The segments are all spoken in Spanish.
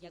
Ya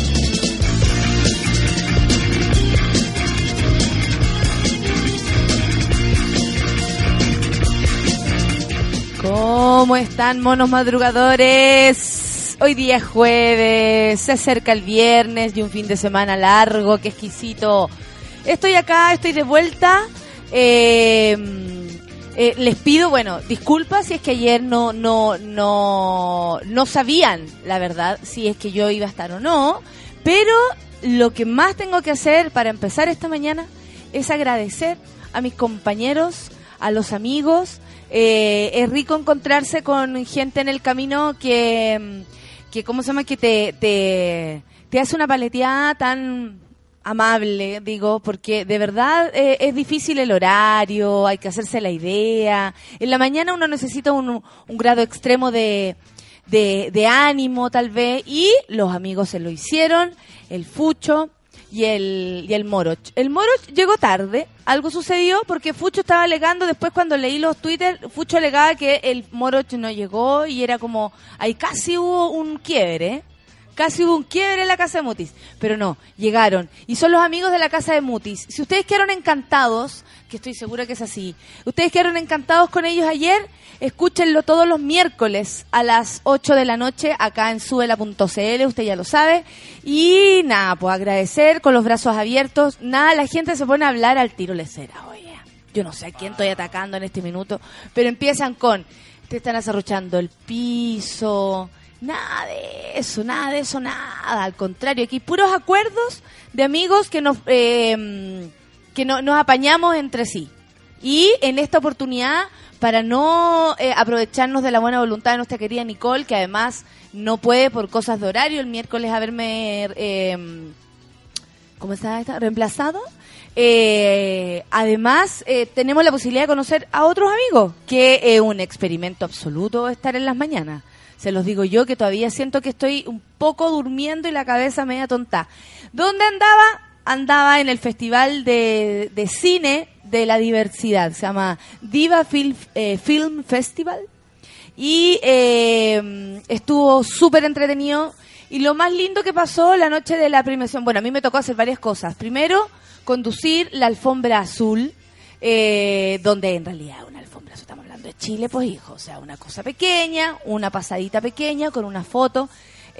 ¿Cómo están, monos madrugadores? Hoy día es jueves, se acerca el viernes y un fin de semana largo, qué exquisito. Estoy acá, estoy de vuelta. Eh, eh, les pido, bueno, disculpas si es que ayer no, no, no, no sabían, la verdad, si es que yo iba a estar o no. Pero lo que más tengo que hacer para empezar esta mañana es agradecer a mis compañeros, a los amigos. Eh, es rico encontrarse con gente en el camino que, que ¿cómo se llama? Que te, te, te hace una paleteada tan amable, digo, porque de verdad eh, es difícil el horario, hay que hacerse la idea. En la mañana uno necesita un, un grado extremo de, de, de ánimo, tal vez, y los amigos se lo hicieron, el Fucho y el, y el Moroch. El Moroch llegó tarde, algo sucedió porque Fucho estaba alegando, después cuando leí los Twitter, Fucho alegaba que el Moroch no llegó y era como, ahí casi hubo un quiebre. Casi hubo un quiebre en la casa de Mutis. Pero no, llegaron. Y son los amigos de la casa de Mutis. Si ustedes quedaron encantados, que estoy segura que es así, ustedes quedaron encantados con ellos ayer, escúchenlo todos los miércoles a las 8 de la noche acá en suela.cl, usted ya lo sabe. Y nada, pues agradecer con los brazos abiertos. Nada, la gente se pone a hablar al tiro lecera. Oye, yo no sé a quién estoy atacando en este minuto, pero empiezan con, te están azarruchando el piso Nada de eso, nada de eso, nada. Al contrario, aquí puros acuerdos de amigos que nos, eh, que no, nos apañamos entre sí. Y en esta oportunidad, para no eh, aprovecharnos de la buena voluntad de nuestra querida Nicole, que además no puede por cosas de horario el miércoles haberme, eh, ¿cómo está esta? Reemplazado. Eh, además, eh, tenemos la posibilidad de conocer a otros amigos, que es un experimento absoluto estar en las mañanas. Se los digo yo que todavía siento que estoy un poco durmiendo y la cabeza media tonta. ¿Dónde andaba? Andaba en el Festival de, de Cine de la Diversidad. Se llama Diva Film, eh, Film Festival. Y eh, estuvo súper entretenido. Y lo más lindo que pasó la noche de la premiación, bueno, a mí me tocó hacer varias cosas. Primero, conducir la alfombra azul, eh, donde en realidad una alfombra azul, estamos hablando de Chile, pues hijo, o sea, una cosa pequeña, una pasadita pequeña con una foto.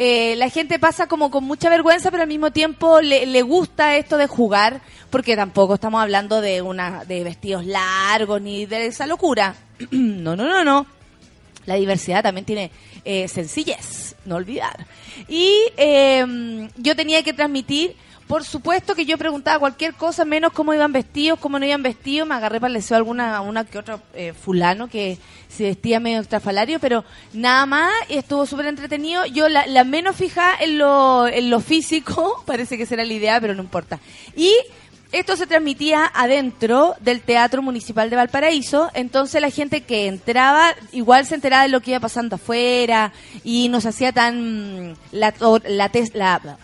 Eh, la gente pasa como con mucha vergüenza, pero al mismo tiempo le, gusta esto de jugar, porque tampoco estamos hablando de una de vestidos largos ni de esa locura. no, no, no, no. La diversidad también tiene eh, sencillez, no olvidar. Y eh, yo tenía que transmitir, por supuesto que yo preguntaba cualquier cosa, menos cómo iban vestidos, cómo no iban vestidos. Me agarré para deseo alguna una que otro eh, fulano que se vestía medio extrafalario, pero nada más, estuvo súper entretenido. Yo la, la menos fija en lo, en lo físico, parece que será la idea, pero no importa. Y esto se transmitía adentro del Teatro Municipal de Valparaíso, entonces la gente que entraba igual se enteraba de lo que iba pasando afuera y nos hacía tan la, la, tes- la,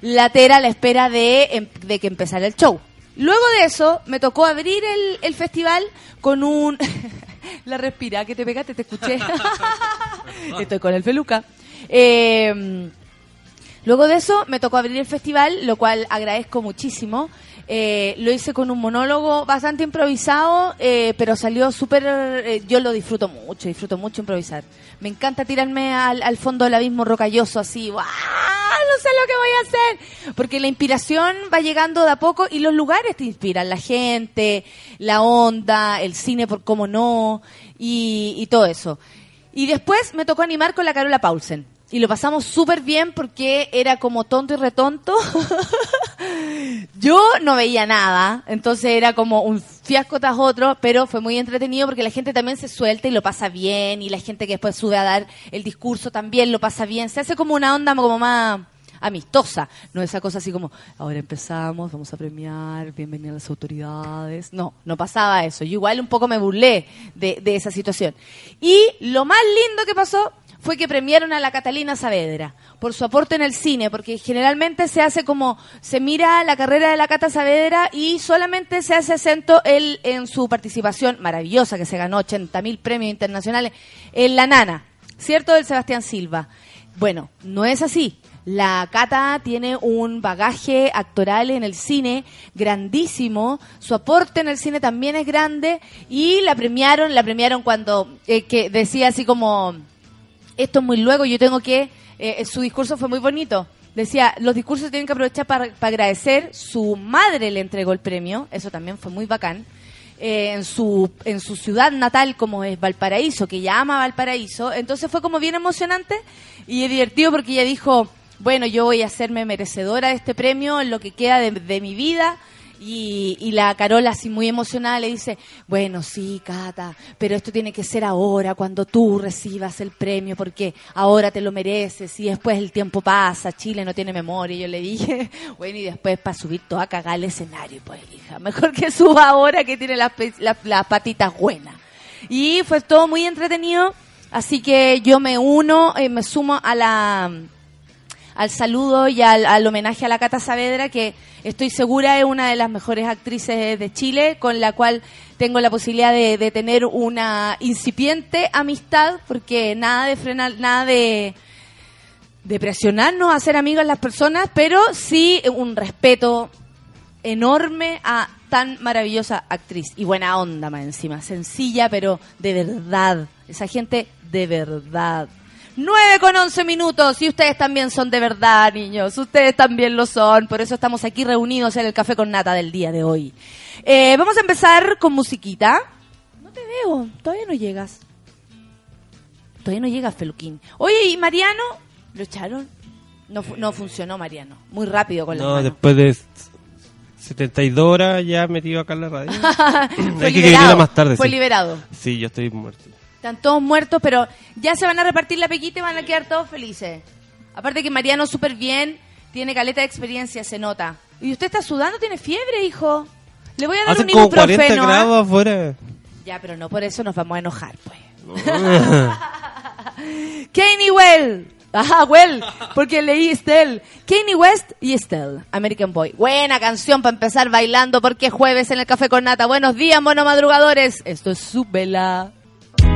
la, latera a la espera de, em- de que empezara el show. Luego de eso me tocó abrir el, el festival con un... la respira que te pegaste, te escuché. Estoy con el peluca. Eh, Luego de eso me tocó abrir el festival, lo cual agradezco muchísimo. Eh, lo hice con un monólogo bastante improvisado, eh, pero salió súper... eh, yo lo disfruto mucho, disfruto mucho improvisar. Me encanta tirarme al, al fondo del abismo rocalloso, así, ¡guau! no sé lo que voy a hacer. Porque la inspiración va llegando de a poco y los lugares te inspiran, la gente, la onda, el cine por cómo no, y, y todo eso. Y después me tocó animar con la Carola Paulsen. Y lo pasamos súper bien porque era como tonto y retonto. Yo no veía nada, entonces era como un fiasco tras otro, pero fue muy entretenido porque la gente también se suelta y lo pasa bien, y la gente que después sube a dar el discurso también lo pasa bien. Se hace como una onda como más amistosa, no esa cosa así como, ahora empezamos, vamos a premiar, bienvenidas las autoridades. No, no pasaba eso. Yo igual un poco me burlé de, de esa situación. Y lo más lindo que pasó fue que premiaron a la Catalina Saavedra por su aporte en el cine, porque generalmente se hace como, se mira la carrera de la Cata Saavedra y solamente se hace acento él en su participación maravillosa, que se ganó 80 mil premios internacionales, en La Nana, ¿cierto? Del Sebastián Silva. Bueno, no es así. La Cata tiene un bagaje actoral en el cine grandísimo, su aporte en el cine también es grande y la premiaron, la premiaron cuando eh, que decía así como esto es muy luego, yo tengo que, eh, su discurso fue muy bonito. Decía, los discursos tienen que aprovechar para, agradecer, su madre le entregó el premio, eso también fue muy bacán. Eh, en, su, en su ciudad natal como es Valparaíso, que ella ama Valparaíso, entonces fue como bien emocionante y divertido porque ella dijo, bueno, yo voy a hacerme merecedora de este premio en lo que queda de, de mi vida, y, la Carola, así muy emocionada, le dice, bueno, sí, Cata, pero esto tiene que ser ahora, cuando tú recibas el premio, porque ahora te lo mereces y después el tiempo pasa, Chile no tiene memoria. Y yo le dije, bueno, y después para subir todo a cagar el escenario, pues hija, mejor que suba ahora que tiene las, las patitas buenas. Y fue todo muy entretenido, así que yo me uno, y eh, me sumo a la al saludo y al, homenaje a la Cata Saavedra, que estoy segura es una de las mejores actrices de Chile, con la cual tengo la posibilidad de, tener una incipiente amistad, porque nada de frenar, nada de, de presionarnos a ser amigos las personas, pero sí un respeto enorme a tan maravillosa actriz y buena onda más encima, sencilla pero de verdad, esa gente de verdad. 9 con 11 minutos y ustedes también son de verdad, niños. Ustedes también lo son. Por eso estamos aquí reunidos en el café con nata del día de hoy. Eh, vamos a empezar con musiquita. No te veo, todavía no llegas. Todavía no llegas, Feluquín. Oye, ¿y Mariano? ¿Lo echaron? No, no funcionó, Mariano. Muy rápido con la No, después de 72 horas ya metido acá en la radio. Hay que liberado, más tarde. Fue liberado. Sí, yo estoy muerto. Están todos muertos, pero ya se van a repartir la pequita y van a quedar todos felices. Aparte que Mariano súper bien, tiene caleta de experiencia, se nota. ¿Y usted está sudando? ¿Tiene fiebre, hijo? Le voy a dar un como 40 grados afuera. Ya, pero no por eso nos vamos a enojar, pues. Kanye Well. Ajá, Well, porque leí Estelle. Kanye West y Estelle, American Boy. Buena canción para empezar bailando porque es jueves en el Café con Nata. Buenos días, mono madrugadores. Esto es su vela.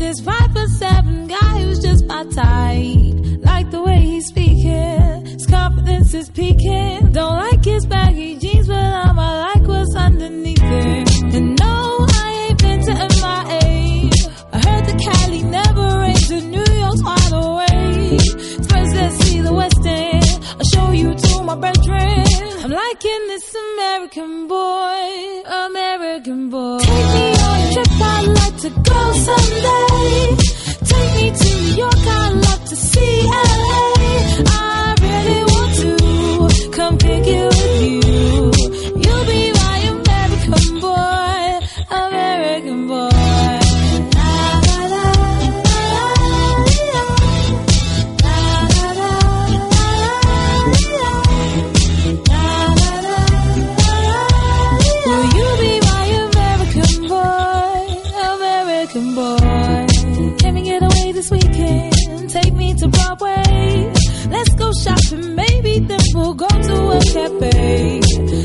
This five foot seven guy who's just my type. Like the way he's speaking, his confidence is peaking. Don't like his baggy jeans, but I'm, I like what's underneath it. And no, I ain't been to MIA. I heard the Cali never rains, and New York's wide awake. First, let's see the West End. I'll show you to my bedroom. I'm liking this American boy, American boy. Take me on a trip, I'd like to go someday. Take me to New York, I'd to see LA. I really want to come pick you. We'll go to a cafe.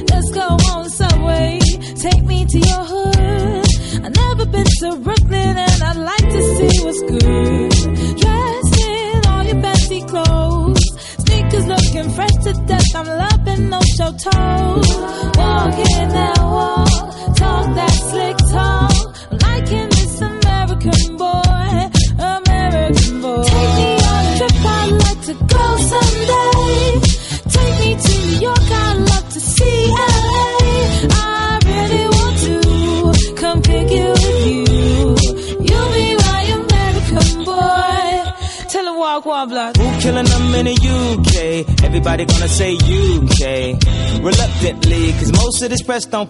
Let's go on subway. Take me to your hood. I've never been to Brooklyn and I'd like to see what's good. Dressed in all your fancy clothes. Sneakers looking fresh to death. I'm loving no show toes. Walking that walk. Talk that slick talk. I'm liking this American boy. American boy. Take me on a trip. I'd like to go someday. Killing them in the UK? Everybody gonna say UK. Reluctantly, cause most of this press don't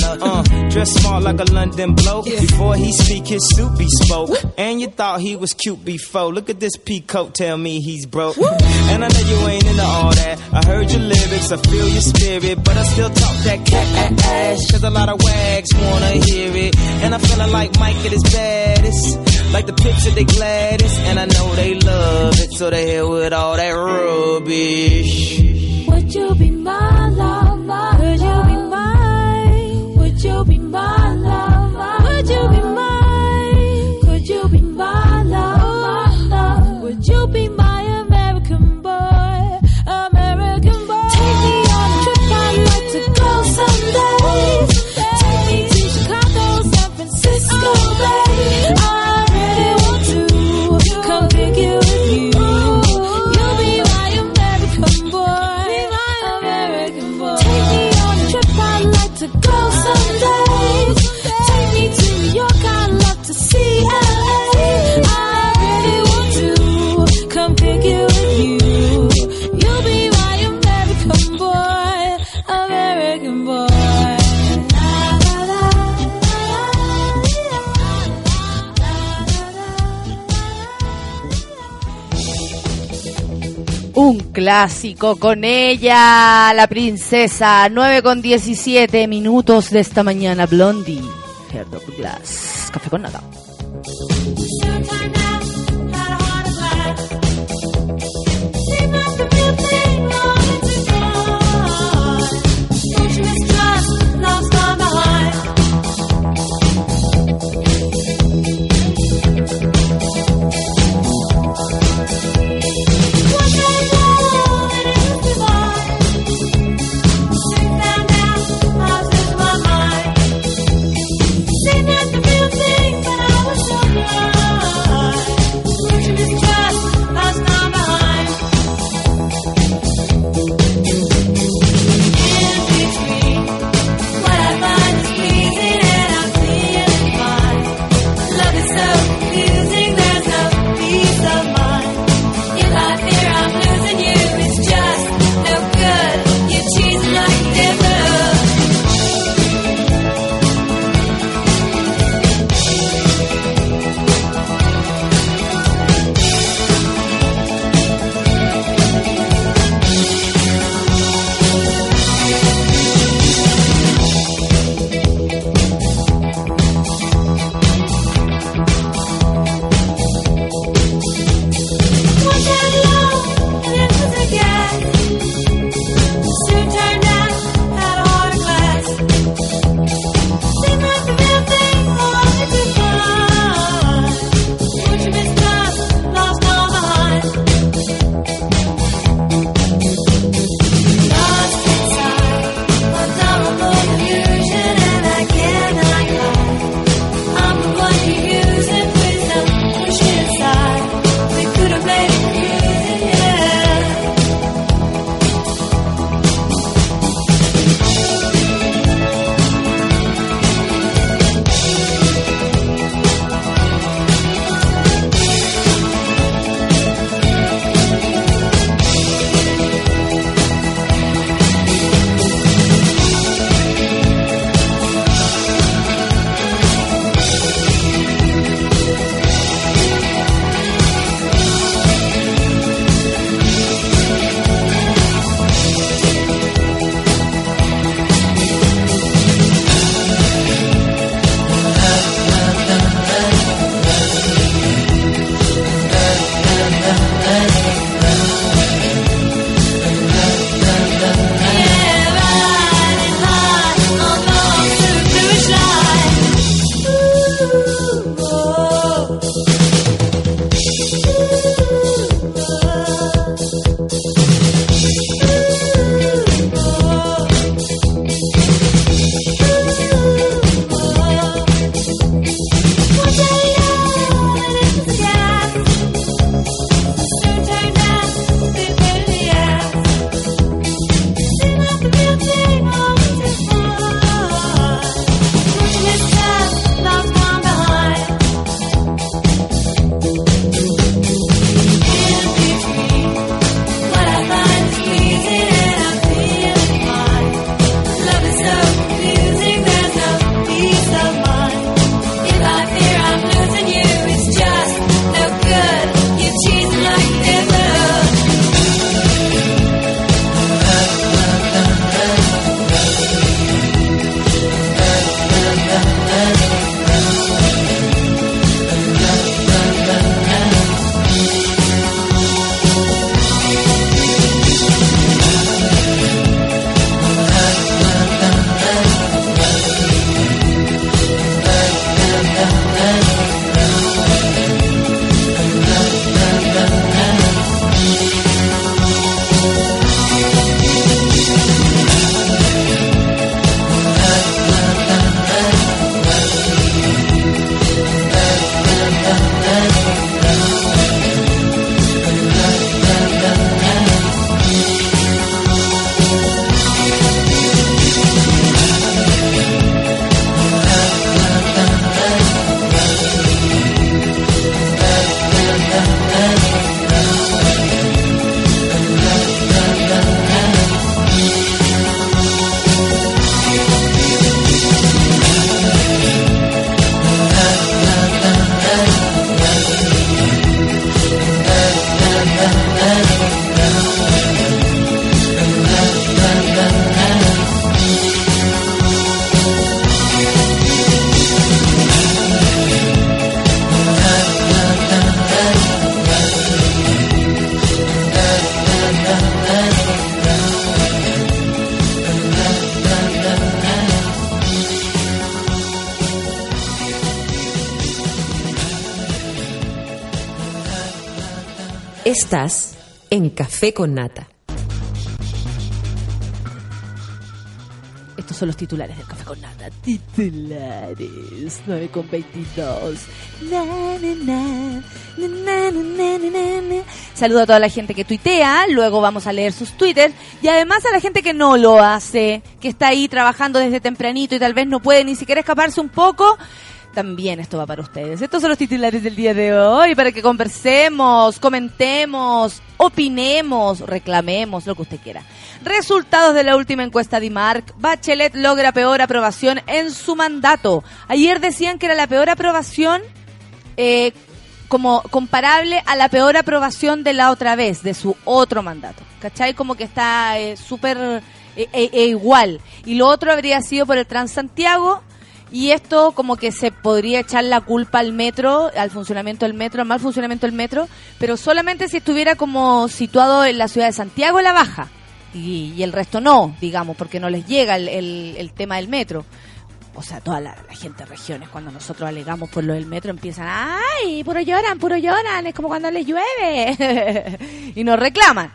Uh, dress smart like a London bloke. Before he speak, his suit be spoke. And you thought he was cute before. Look at this peacoat, tell me he's broke. And I know you ain't into all that. I heard your lyrics, I feel your spirit. But I still talk that cat ass. Cause a lot of wags wanna hear it. And I'm feeling like Mike at his baddest. Like the picture they gladdest. And I know they love it. So they hell with all that rubbish. Would you be my clásico con ella, la princesa. 9 con 17 minutos de esta mañana, Blondie. Glass. Café con nada. Estás en Café con Nata. Estos son los titulares del Café con Nata. Titulares 9 con 22. Na, Saludo a toda la gente que tuitea, luego vamos a leer sus twitters y además a la gente que no lo hace, que está ahí trabajando desde tempranito y tal vez no puede ni siquiera escaparse un poco también esto va para ustedes. Estos son los titulares del día de hoy para que conversemos, comentemos, opinemos, reclamemos, lo que usted quiera. Resultados de la última encuesta de IMARC. Bachelet logra peor aprobación en su mandato. Ayer decían que era la peor aprobación eh, como comparable a la peor aprobación de la otra vez, de su otro mandato. ¿Cachai? Como que está eh, súper eh, eh, eh, igual. Y lo otro habría sido por el Transantiago. Y esto como que se podría echar la culpa al metro, al funcionamiento del metro, al mal funcionamiento del metro, pero solamente si estuviera como situado en la ciudad de Santiago la baja. Y, el resto no, digamos, porque no les llega el, el- tema del metro. O sea, toda la, la gente de regiones, cuando nosotros alegamos por lo del metro, empiezan, ¡ay! Puro lloran, puro lloran, es como cuando les llueve. y nos reclaman.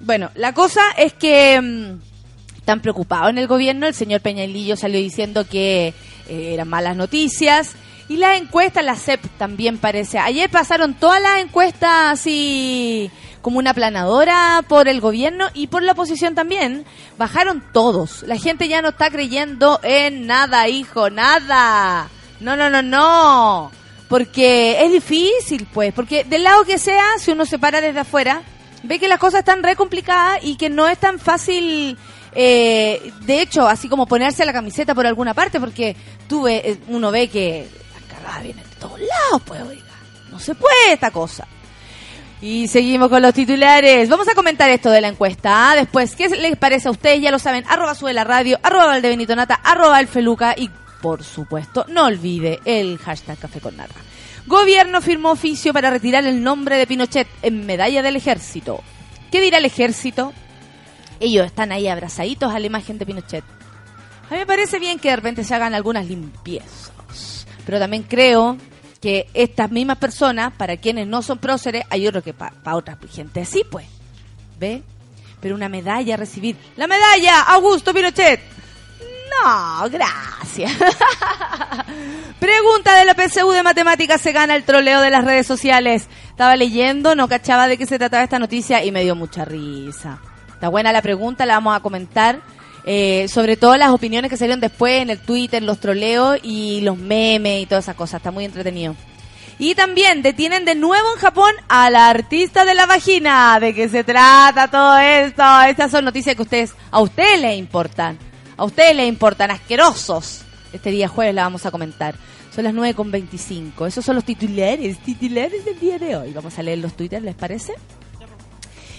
Bueno, la cosa es que mm, están preocupados en el gobierno. El señor Peñalillo salió diciendo que eh, eran malas noticias. Y las encuestas, la CEP también parece. Ayer pasaron todas las encuestas así como una planadora por el gobierno y por la oposición también. Bajaron todos. La gente ya no está creyendo en nada, hijo, nada. No, no, no, no. Porque es difícil, pues. Porque del lado que sea, si uno se para desde afuera, ve que las cosas están re complicadas y que no es tan fácil, eh, de hecho, así como ponerse la camiseta por alguna parte, porque tú ve, eh, uno ve que las cagadas vienen de todos lados, pues, oiga. No se puede esta cosa. Y seguimos con los titulares. Vamos a comentar esto de la encuesta. ¿ah? Después, ¿qué les parece a ustedes? Ya lo saben. Arroba sube la radio, arroba Valdebenito Nata, arroba el Feluca y, por supuesto, no olvide el hashtag Café con. Gobierno firmó oficio para retirar el nombre de Pinochet en medalla del ejército. ¿Qué dirá el ejército? Ellos están ahí abrazaditos a la imagen de Pinochet. A mí me parece bien que de repente se hagan algunas limpiezas. Pero también creo que estas mismas personas, para quienes no son próceres, hay otro que para otra gente sí, pues. ¿Ve? Pero una medalla recibir. ¡La medalla! ¡Augusto Pinochet! No, gracias. Pregunta de la PSU de matemáticas se gana el troleo de las redes sociales. Estaba leyendo, no cachaba de qué se trataba esta noticia y me dio mucha risa. Está buena la pregunta, la vamos a comentar. Eh, sobre todo las opiniones que salieron después en el Twitter, los troleos y los memes y todas esas cosas. Está muy entretenido. Y también detienen de nuevo en Japón a la artista de la vagina. ¿De qué se trata todo esto? Estas son noticias que ustedes, a ustedes les importan. A ustedes les importan, asquerosos. Este día jueves la vamos a comentar. Son las 9 con 25. Esos son los titulares, titulares del día de hoy. Vamos a leer los twitters, ¿les parece?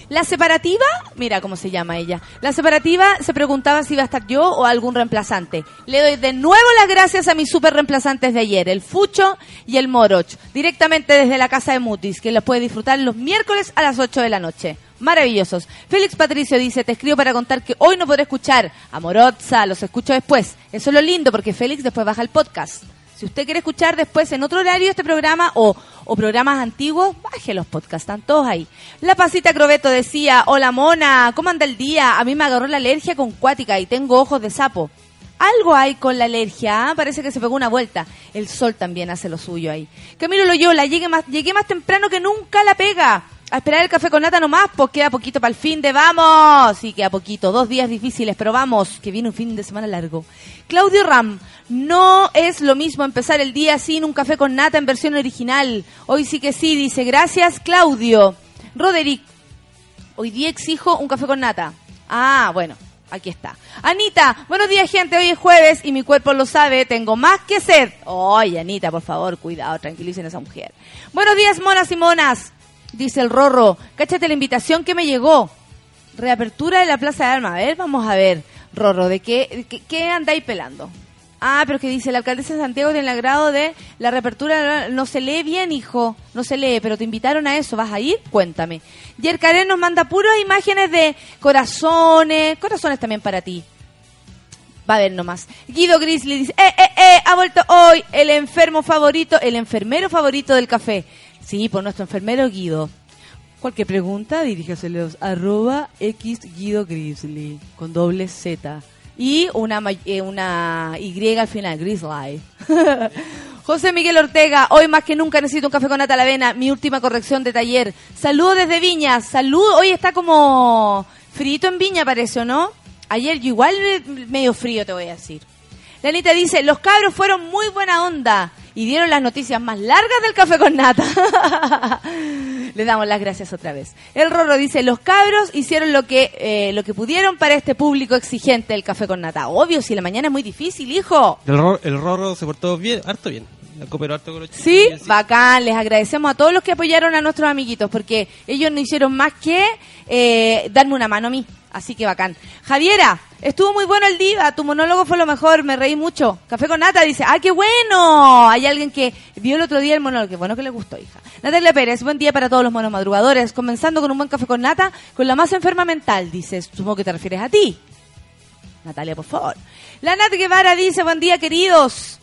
La separativa, mira cómo se llama ella. La separativa se preguntaba si iba a estar yo o algún reemplazante. Le doy de nuevo las gracias a mis super reemplazantes de ayer, el Fucho y el Moroch, directamente desde la casa de Mutis, que los puede disfrutar los miércoles a las 8 de la noche. Maravillosos. Félix Patricio dice, te escribo para contar que hoy no podré escuchar a Morotza, los escucho después. Eso es lo lindo porque Félix después baja el podcast. Si usted quiere escuchar después en otro horario este programa o, o programas antiguos, baje los podcasts, están todos ahí. La Pasita Crobeto decía, hola mona, ¿cómo anda el día? A mí me agarró la alergia con cuática y tengo ojos de sapo. Algo hay con la alergia, ¿ah? parece que se pegó una vuelta. El sol también hace lo suyo ahí. Camilo Loyola, llegué más, llegué más temprano que nunca la pega. A esperar el café con nata nomás, pues queda poquito para el fin de vamos. Sí, queda poquito, dos días difíciles, pero vamos, que viene un fin de semana largo. Claudio Ram, no es lo mismo empezar el día sin un café con nata en versión original. Hoy sí que sí, dice, gracias Claudio. Roderick, hoy día exijo un café con nata. Ah, bueno, aquí está. Anita, buenos días gente, hoy es jueves y mi cuerpo lo sabe, tengo más que sed. Oye, Anita, por favor, cuidado, tranquilicen a esa mujer. Buenos días, monas y monas. Dice el Rorro, cáchate la invitación que me llegó. Reapertura de la Plaza de Armas. A ver, vamos a ver, Rorro, ¿de qué, qué, andáis pelando? Ah, pero que dice, la alcaldesa de Santiago tiene el agrado de la reapertura, no se lee bien, hijo, no se lee, pero te invitaron a eso, ¿vas a ir? Cuéntame. Yerkarén nos manda puras imágenes de corazones, corazones también para ti. Va a ver nomás. Guido Grizzly dice, eh, eh, eh, ha vuelto hoy el enfermo favorito, el enfermero favorito del café. Sí, por nuestro enfermero Guido. Cualquier pregunta, diríjaselos arroba x guido grizzly con doble z y una, eh, una y al final, grizzly. José Miguel Ortega, hoy más que nunca necesito un café con nata avena, mi última corrección de taller. Saludos desde Viña, salud, hoy está como frito en Viña parece, ¿o no? Ayer yo igual medio frío te voy a decir. La Anita dice, los cabros fueron muy buena onda y dieron las noticias más largas del café con nata. Le damos las gracias otra vez. El Rorro dice, los cabros hicieron lo que, eh, lo que pudieron para este público exigente del café con nata. Obvio, si la mañana es muy difícil, hijo. El, ro- el Rorro se portó bien, harto bien. Cooperó harto con los Sí, chiquillos, bacán. Les agradecemos a todos los que apoyaron a nuestros amiguitos porque ellos no hicieron más que eh, darme una mano a mí. Así que bacán. Javiera, estuvo muy bueno el día. Tu monólogo fue lo mejor. Me reí mucho. Café con Nata dice, ¡ah, qué bueno! Hay alguien que vio el otro día el monólogo. Qué bueno que le gustó, hija. Natalia Pérez, buen día para todos los monos madrugadores. Comenzando con un buen café con Nata, con la más enferma mental. Dices, supongo que te refieres a ti. Natalia, por favor. La Nat Guevara dice, buen día, queridos.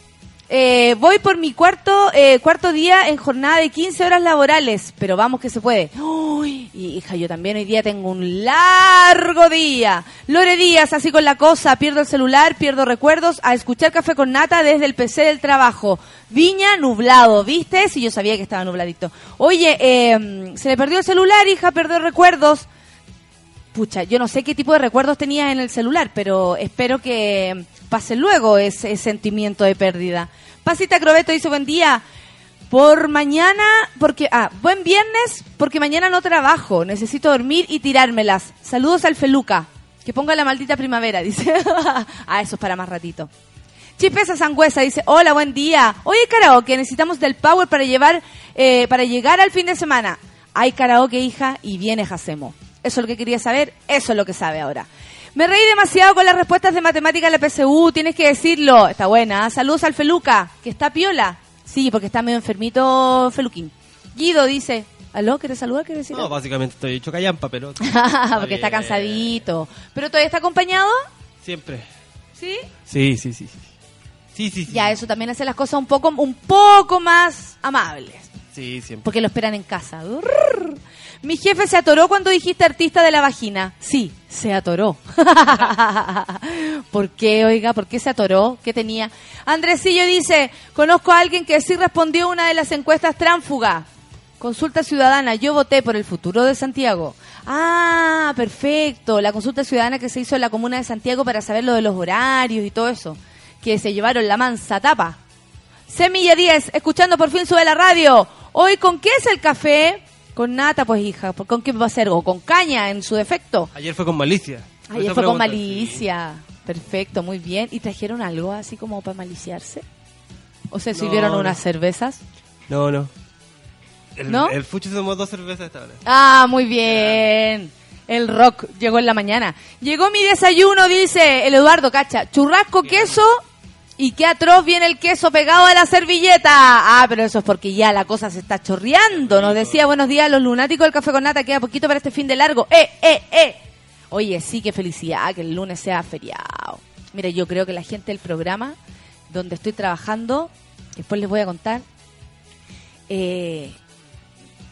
Eh, voy por mi cuarto eh, cuarto día en jornada de 15 horas laborales, pero vamos que se puede. Uy, y, hija, yo también hoy día tengo un largo día. Lore Díaz, así con la cosa, pierdo el celular, pierdo recuerdos, a escuchar café con nata desde el PC del trabajo. Viña, nublado, ¿viste? Si yo sabía que estaba nubladito. Oye, eh, se le perdió el celular, hija, perdió recuerdos. Yo no sé qué tipo de recuerdos tenías en el celular, pero espero que pase luego ese sentimiento de pérdida. Pasita Crobeto dice buen día. Por mañana, porque, ah, buen viernes, porque mañana no trabajo. Necesito dormir y tirármelas. Saludos al Feluca. Que ponga la maldita primavera, dice. ah, eso es para más ratito. Chipesa Sangüesa dice, hola, buen día. Hoy karaoke, necesitamos del power para llevar, eh, para llegar al fin de semana. Hay karaoke, hija, y viene Jacemo. Eso es lo que quería saber, eso es lo que sabe ahora. Me reí demasiado con las respuestas de matemática en la PSU, tienes que decirlo. Está buena. Saludos al Feluca, que está piola. Sí, porque está medio enfermito Feluquín. Guido dice, ¿aló? ¿Quieres saludar? ¿Quieres decir No, algo? básicamente estoy hecho callampa, pero... porque está cansadito. ¿Pero todavía está acompañado? Siempre. Sí. Sí, sí, sí. Sí, sí, sí. sí. Ya, eso también hace las cosas un poco, un poco más amables. Sí, siempre. Porque lo esperan en casa. Mi jefe se atoró cuando dijiste artista de la vagina. Sí, se atoró. ¿Por qué, oiga? ¿Por qué se atoró? ¿Qué tenía? Andresillo dice, conozco a alguien que sí respondió una de las encuestas tránfuga. Consulta ciudadana, yo voté por el futuro de Santiago. Ah, perfecto. La consulta ciudadana que se hizo en la comuna de Santiago para saber lo de los horarios y todo eso. Que se llevaron la mansa tapa. Semilla 10, escuchando por fin sube la radio. Hoy, ¿con qué es el café? Con nata, pues hija. ¿Con qué va a ser? ¿O con caña en su defecto? Ayer fue con malicia. Ayer fue con malicia. Perfecto, muy bien. ¿Y trajeron algo así como para maliciarse? ¿O se sirvieron no. unas cervezas? No, no. El, ¿No? El Fuchi tomó dos cervezas esta hora. Ah, muy bien. El rock llegó en la mañana. Llegó mi desayuno, dice el Eduardo Cacha. Churrasco, queso y qué atroz viene el queso pegado a la servilleta. Ah, pero eso es porque ya la cosa se está chorreando. Nos decía buenos días los lunáticos del café con nata. Queda poquito para este fin de largo. ¡Eh, eh, eh! Oye, sí, qué felicidad que el lunes sea feriado. Mira, yo creo que la gente del programa donde estoy trabajando, después les voy a contar, eh,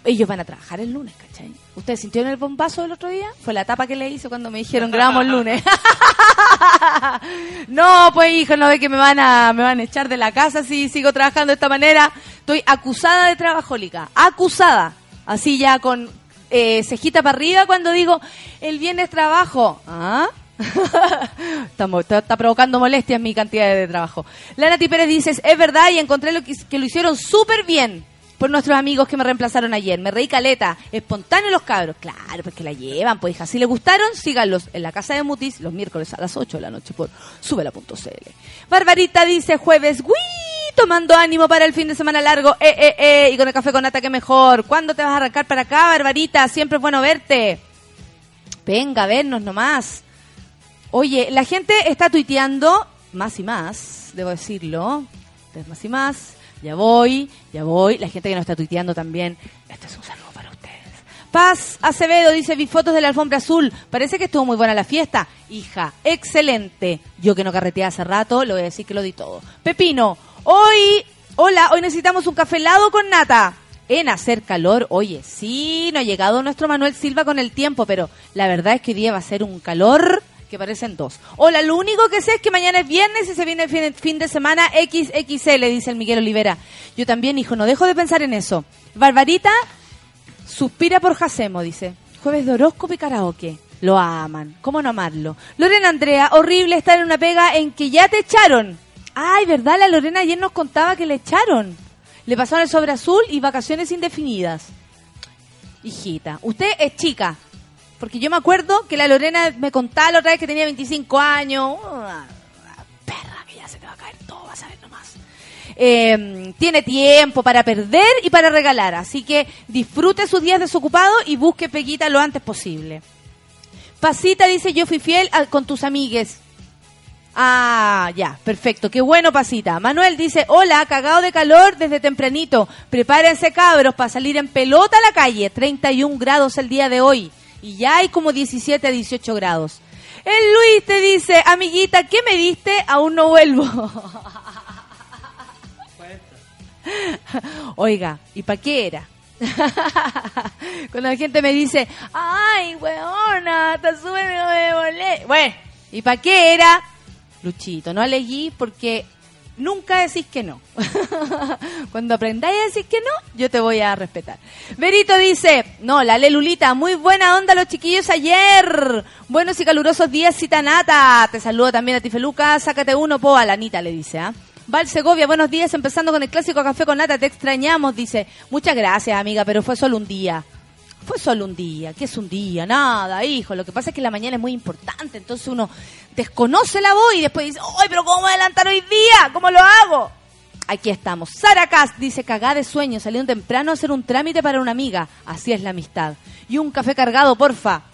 ellos van a trabajar el lunes, ¿cachai? ¿Ustedes sintieron el bombazo del otro día? Fue la tapa que le hice cuando me dijeron grabamos el lunes. no, pues hijo, no ve que me van a me van a echar de la casa si sigo trabajando de esta manera. Estoy acusada de trabajólica, acusada. Así ya con eh, cejita para arriba cuando digo el viernes trabajo. ¿Ah? Estamos- está, provocando molestias mi cantidad de trabajo. La Nati Pérez dice, es verdad y encontré lo que, que lo hicieron súper bien por nuestros amigos que me reemplazaron ayer. Me reí caleta, espontáneo los cabros. Claro, pues que la llevan, pues hija. Si les gustaron, síganlos en la casa de Mutis los miércoles a las 8 de la noche por subela.cl. Barbarita dice jueves, ¡Wii! Tomando ánimo para el fin de semana largo, eh, eh, eh, y con el café con nata que mejor. ¿Cuándo te vas a arrancar para acá, Barbarita? Siempre es bueno verte. Venga, a vernos nomás. Oye, la gente está tuiteando más y más, debo decirlo. Más y más. Ya voy, ya voy. La gente que no está tuiteando también. Este es un saludo para ustedes. Paz Acevedo dice, vi fotos de la alfombra azul. Parece que estuvo muy buena la fiesta. Hija, excelente. Yo que no carreteé hace rato, le voy a decir que lo di todo. Pepino, hoy, hola, hoy necesitamos un café helado con nata. en hacer calor. Oye, sí, no ha llegado nuestro Manuel Silva con el tiempo, pero la verdad es que hoy día va a ser un calor que parecen dos. Hola, lo único que sé es que mañana es viernes y se viene el fin, fin de semana XXL, dice el Miguel Olivera. Yo también, hijo, no dejo de pensar en eso. Barbarita suspira por Jacemo, dice. Jueves de horóscopo y karaoke. Lo aman. ¿Cómo no amarlo? Lorena Andrea, horrible estar en una pega en que ya te echaron. Ay, ¿verdad? La Lorena ayer nos contaba que le echaron. Le pasaron el sobre azul y vacaciones indefinidas. Hijita, usted es chica. Porque yo me acuerdo que la Lorena me contaba la otra vez que tenía 25 años. Una perra que ya se te va a caer todo, vas a ver nomás. Eh, tiene tiempo para perder y para regalar. Así que disfrute sus días desocupados y busque Peguita lo antes posible. Pasita dice, yo fui fiel con tus amigues. Ah, ya, perfecto. Qué bueno, Pasita. Manuel dice, hola, cagado de calor desde tempranito. Prepárense, cabros, para salir en pelota a la calle. 31 grados el día de hoy. Y ya hay como 17 a 18 grados. El Luis te dice, amiguita, ¿qué me diste? Aún no vuelvo. Oiga, ¿y para qué era? Cuando la gente me dice, ay, weona, está súper me volé. Bueno, ¿y para qué era? Luchito, no aleguí porque nunca decís que no. Cuando aprendáis a decir que no, yo te voy a respetar. Berito dice, no, la Lelulita, muy buena onda los chiquillos ayer. Buenos y calurosos días, Citanata. Te saludo también a ti, Feluca. Sácate uno, po, a la Anita, le dice, ¿ah? Val Segovia, buenos días, empezando con el clásico café con nata, te extrañamos, dice. Muchas gracias, amiga, pero fue solo un día. Fue solo un día, ¿qué es un día? Nada, hijo. Lo que pasa es que la mañana es muy importante, entonces uno desconoce la voz y después dice, ¡ay, pero cómo a adelantar hoy día! ¿Cómo lo hago? Aquí estamos. Sara dice, cagá de sueño, salieron temprano a hacer un trámite para una amiga. Así es la amistad. Y un café cargado, porfa.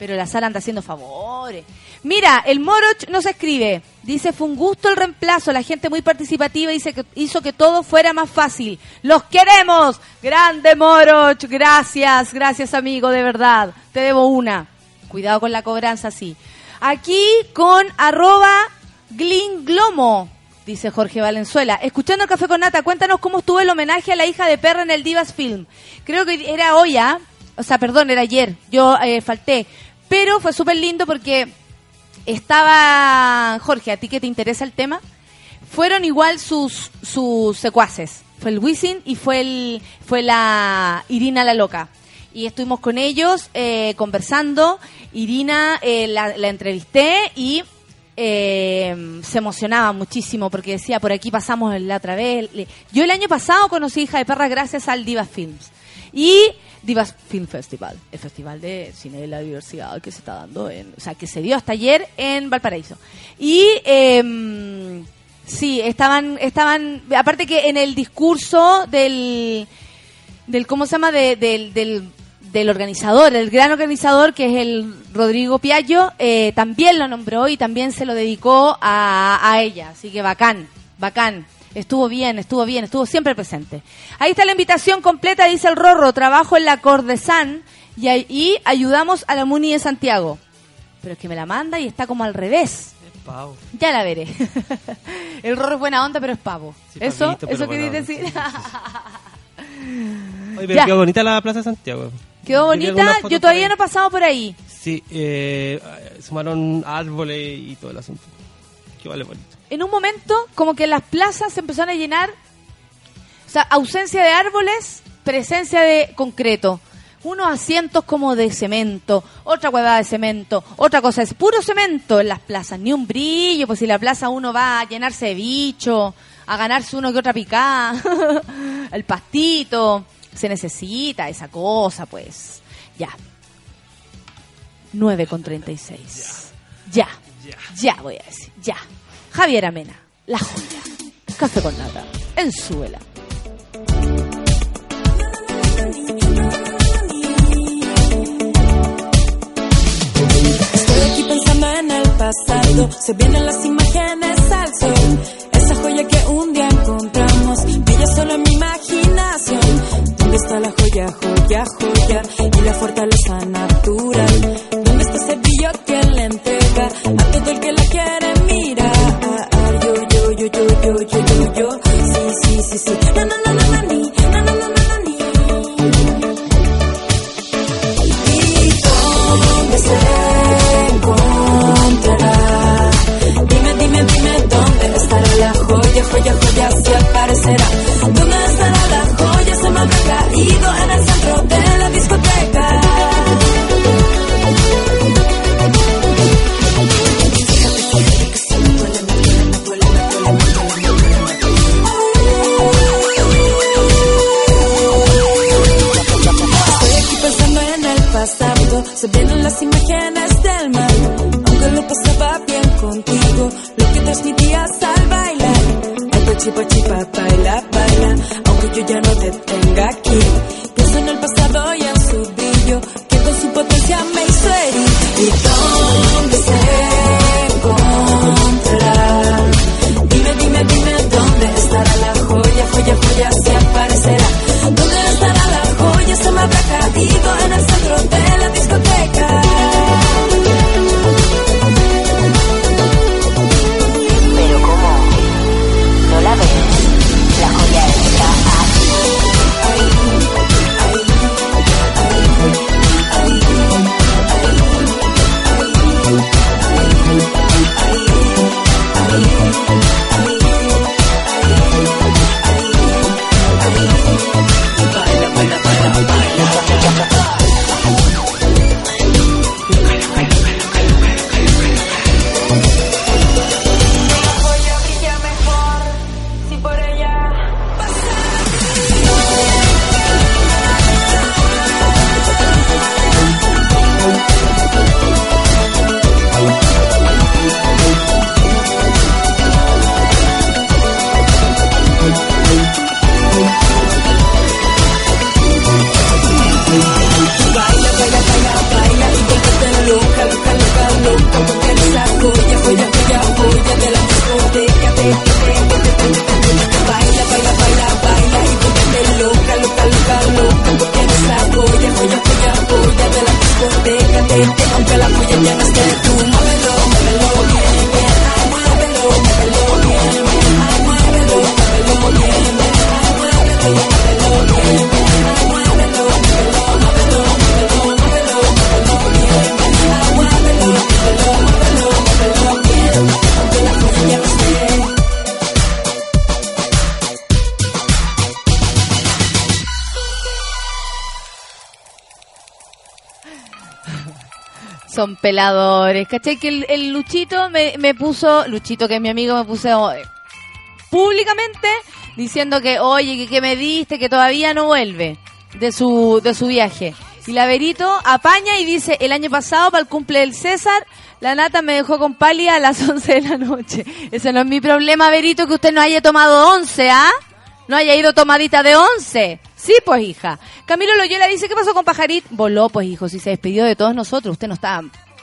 Pero la Sara anda haciendo favores. Mira, el Moroch nos escribe. Dice, fue un gusto el reemplazo. La gente muy participativa dice que hizo que todo fuera más fácil. ¡Los queremos! Grande Moroch. Gracias, gracias amigo, de verdad. Te debo una. Cuidado con la cobranza, sí. Aquí con arroba glinglomo. Dice Jorge Valenzuela. Escuchando el café con nata, cuéntanos cómo estuvo el homenaje a la hija de Perra en el Divas Film. Creo que era hoy, ¿ah? O sea, perdón, era ayer. Yo eh, falté. Pero fue súper lindo porque estaba, Jorge, ¿a ti que te interesa el tema? Fueron igual sus, sus secuaces. Fue el Wisin y fue, el, fue la Irina la Loca. Y estuvimos con ellos eh, conversando. Irina eh, la, entrevisté y eh, se emocionaba muchísimo porque decía, por aquí pasamos la otra vez. Yo el año pasado conocí Hija de Perra gracias al Divas Films. Y Divas Film Festival, el festival de cine de la diversidad que se está dando, en, o sea, que se dio hasta ayer en Valparaíso. Y em, sí, estaban, estaban, aparte que en el discurso del, del ¿cómo se llama? De- del, del, del organizador, el gran organizador que es el Rodrigo Piallo, eh, también lo nombró y también se lo dedicó a, a ella. Así que bacán, bacán. Estuvo bien, estuvo bien, estuvo siempre presente. Ahí está la invitación completa, dice el Rorro. Trabajo en la Cordesan y, y ayudamos a la Muni de Santiago. Pero es que me la manda y está como al revés. Es pavo. Ya la veré. el Rorro es buena onda, pero es pavo. Sí, eso, pavito, pero eso onda, decir. Oye, pero quedó bonita la Plaza de Santiago. Quedó bonita. Yo todavía ahí. no he pasado por ahí. Sí, eh, sumaron árboles y todo el asunto. Que vale bonito. En un momento, como que las plazas se empezaron a llenar. O sea, ausencia de árboles, presencia de concreto. Unos asientos como de cemento, otra huevada de cemento, otra cosa es puro cemento en las plazas, ni un brillo, pues si la plaza uno va a llenarse de bicho, a ganarse uno que otra picada, el pastito, se necesita esa cosa, pues. Ya. 9 con 36. Ya. Ya voy a decir, ya. Javier Amena, la joya. Café con nata, en suela. Estoy aquí pensando en el pasado, se vienen las imágenes al sol. Esa joya que un día encontramos, brilla solo en mi imaginación. ¿Dónde está la joya, joya, joya? Y la fortaleza natural. ¿Dónde está ese brillo que le entrega a todo el que la quiere mirar? yo. Sí, sí, sí, sí. Na, na, na, na, na, ni. Na, na, na, na, ni. Y dónde se encontrará. Dime, dime, dime dónde estará la joya, joya, joya, si aparecerá. ¿Dónde estará la joya? Se me habrá caído en el centro de se vienen las imágenes del mar. Aunque lo pasaba bien contigo, lo que transmitías al bailar. Ay, pachi, pachi, pa, baila, peladores. ¿Cachai? Que el, el Luchito me, me puso, Luchito que es mi amigo, me puso eh, públicamente diciendo que, oye, que, que me diste, que todavía no vuelve de su, de su viaje. Y la Verito apaña y dice, el año pasado, para el cumple del César, la nata me dejó con palia a las 11 de la noche. Ese no es mi problema, Verito, que usted no haya tomado 11, ¿ah? No haya ido tomadita de 11. Sí, pues, hija. Camilo Loyola dice, ¿qué pasó con Pajarit? Voló, pues, hijo, si se despidió de todos nosotros. Usted no estaba,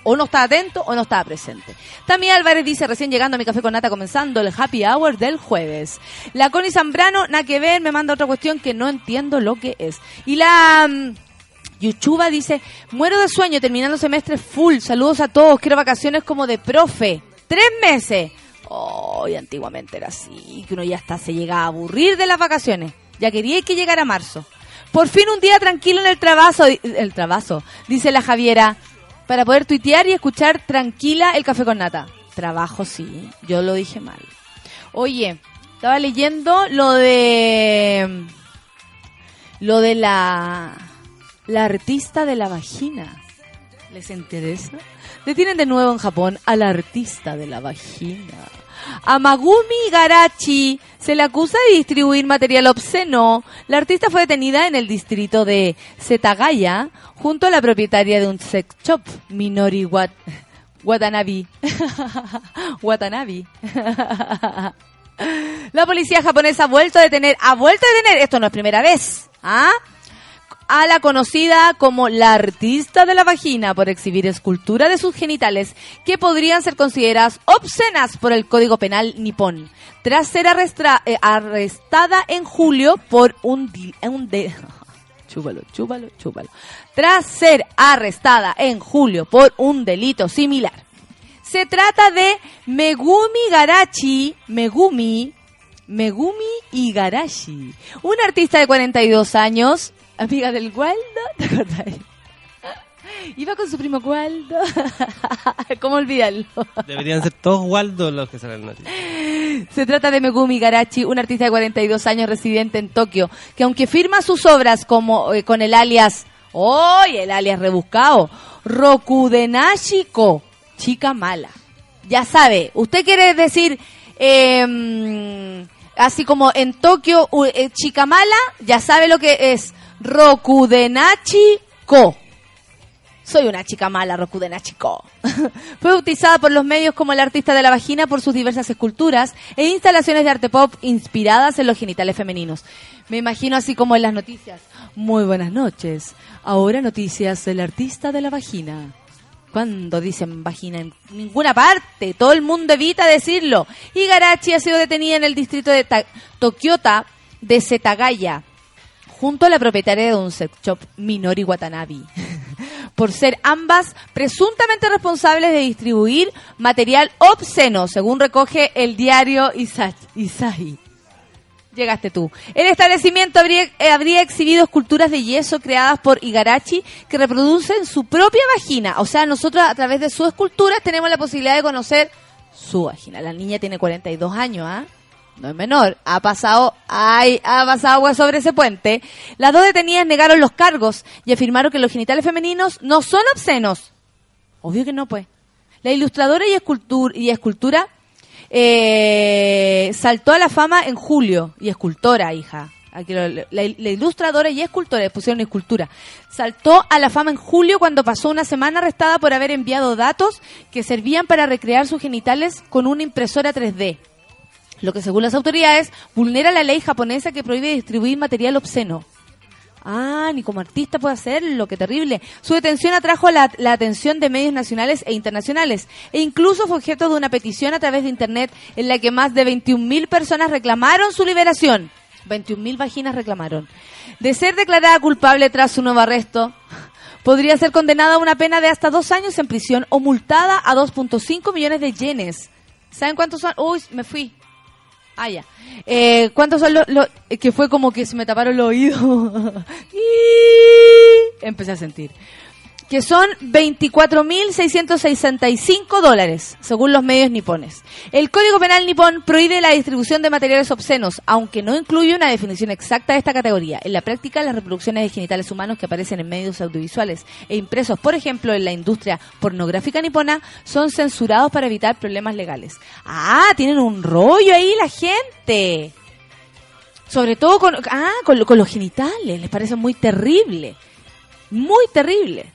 o no estaba atento o no estaba presente. También Álvarez dice, recién llegando a mi café con nata, comenzando el happy hour del jueves. La Connie Zambrano, nada que ver, me manda otra cuestión que no entiendo lo que es. Y la... mm, Yuchuba dice, muero de sueño terminando semestre full. Saludos a todos, quiero vacaciones como de profe. Tres meses. Oh, y antiguamente era así, que uno ya hasta se llegaba a aburrir de las vacaciones. Ya quería que llegara marzo. Por fin un día tranquilo en el trabajo, el trabajo, dice la Javiera, para poder tuitear y escuchar tranquila el café con nata. Trabajo, sí, yo lo dije mal. Oye, estaba leyendo lo de lo de la la artista de la vagina. ¿Les interesa? Detienen de nuevo en Japón a la artista de la vagina. A Magumi Garachi se le acusa de distribuir material obsceno. La artista fue detenida en el distrito de Setagaya junto a la propietaria de un sex shop, Minori Wat Watanabe. Watanabe. La policía japonesa ha vuelto a detener, ha vuelto a detener, esto no es primera vez, ¿ah? A la conocida como la artista de la vagina por exhibir escultura de sus genitales que podrían ser consideradas obscenas por el Código Penal nipón, tras ser arrestra- eh, arrestada en julio por un, un chúpalo, chúpalo, chúpalo, tras ser arrestada en julio por un delito similar. Se trata de Megumi Garachi, Megumi, Megumi Igarashi, una artista de 42 años, amiga del Waldo, ¿te acordás? Iba con su primo Waldo. ¿Cómo olvidarlo? Deberían ser todos Waldo los que salen noticia. Se trata de Megumi Garachi, un artista de 42 años residente en Tokio, que aunque firma sus obras como eh, con el alias, ¡Oy! el alias rebuscado, Rokudenashiko, chica mala. Ya sabe, usted quiere decir, em, así como en Tokio, eh, chica mala, ya sabe lo que es Rokudenachiko. Soy una chica mala, Rokudena Chico. Fue bautizada por los medios como el artista de la vagina por sus diversas esculturas e instalaciones de arte pop inspiradas en los genitales femeninos. Me imagino así como en las noticias. Muy buenas noches. Ahora noticias del artista de la vagina. ¿Cuándo dicen vagina? En ninguna parte. Todo el mundo evita decirlo. Igarashi ha sido detenida en el distrito de Ta- de Setagaya junto a la propietaria de un sex shop, Minori Watanabe, por ser ambas presuntamente responsables de distribuir material obsceno, según recoge el diario Isa- Isahi. Llegaste tú. El establecimiento habría, eh, habría exhibido esculturas de yeso creadas por Igarashi que reproducen su propia vagina. O sea, nosotros a través de sus esculturas tenemos la posibilidad de conocer su vagina. La niña tiene 42 años, ¿ah? No es menor. Ha pasado, ay, ha pasado agua sobre ese puente. Las dos detenidas negaron los cargos y afirmaron que los genitales femeninos no son obscenos. Obvio que no, pues. La ilustradora y, escultura, y escultura eh, saltó a la fama en julio. Y escultora, hija. Aquí la ilustradora y escultora, le pusieron escultura. Saltó a la fama en julio cuando pasó una semana arrestada por haber enviado datos que servían para recrear sus genitales con una impresora 3D. Lo que según las autoridades vulnera la ley japonesa que prohíbe distribuir material obsceno. Ah, ni como artista puede hacerlo, qué terrible. Su detención atrajo la, la atención de medios nacionales e internacionales e incluso fue objeto de una petición a través de Internet en la que más de 21.000 personas reclamaron su liberación. 21.000 vaginas reclamaron. De ser declarada culpable tras su nuevo arresto, podría ser condenada a una pena de hasta dos años en prisión o multada a 2.5 millones de yenes. ¿Saben cuántos son? Uy, me fui. Ah, ya. Eh, ¿Cuántos son los, los- Que fue como que se me taparon los oídos. Y Empecé a sentir. Que son 24.665 dólares, según los medios nipones. El Código Penal nipón prohíbe la distribución de materiales obscenos, aunque no incluye una definición exacta de esta categoría. En la práctica, las reproducciones de genitales humanos que aparecen en medios audiovisuales e impresos, por ejemplo, en la industria pornográfica nipona, son censurados para evitar problemas legales. Ah, tienen un rollo ahí la gente. Sobre todo con, ah, con, con los genitales, les parece muy terrible. Muy terrible.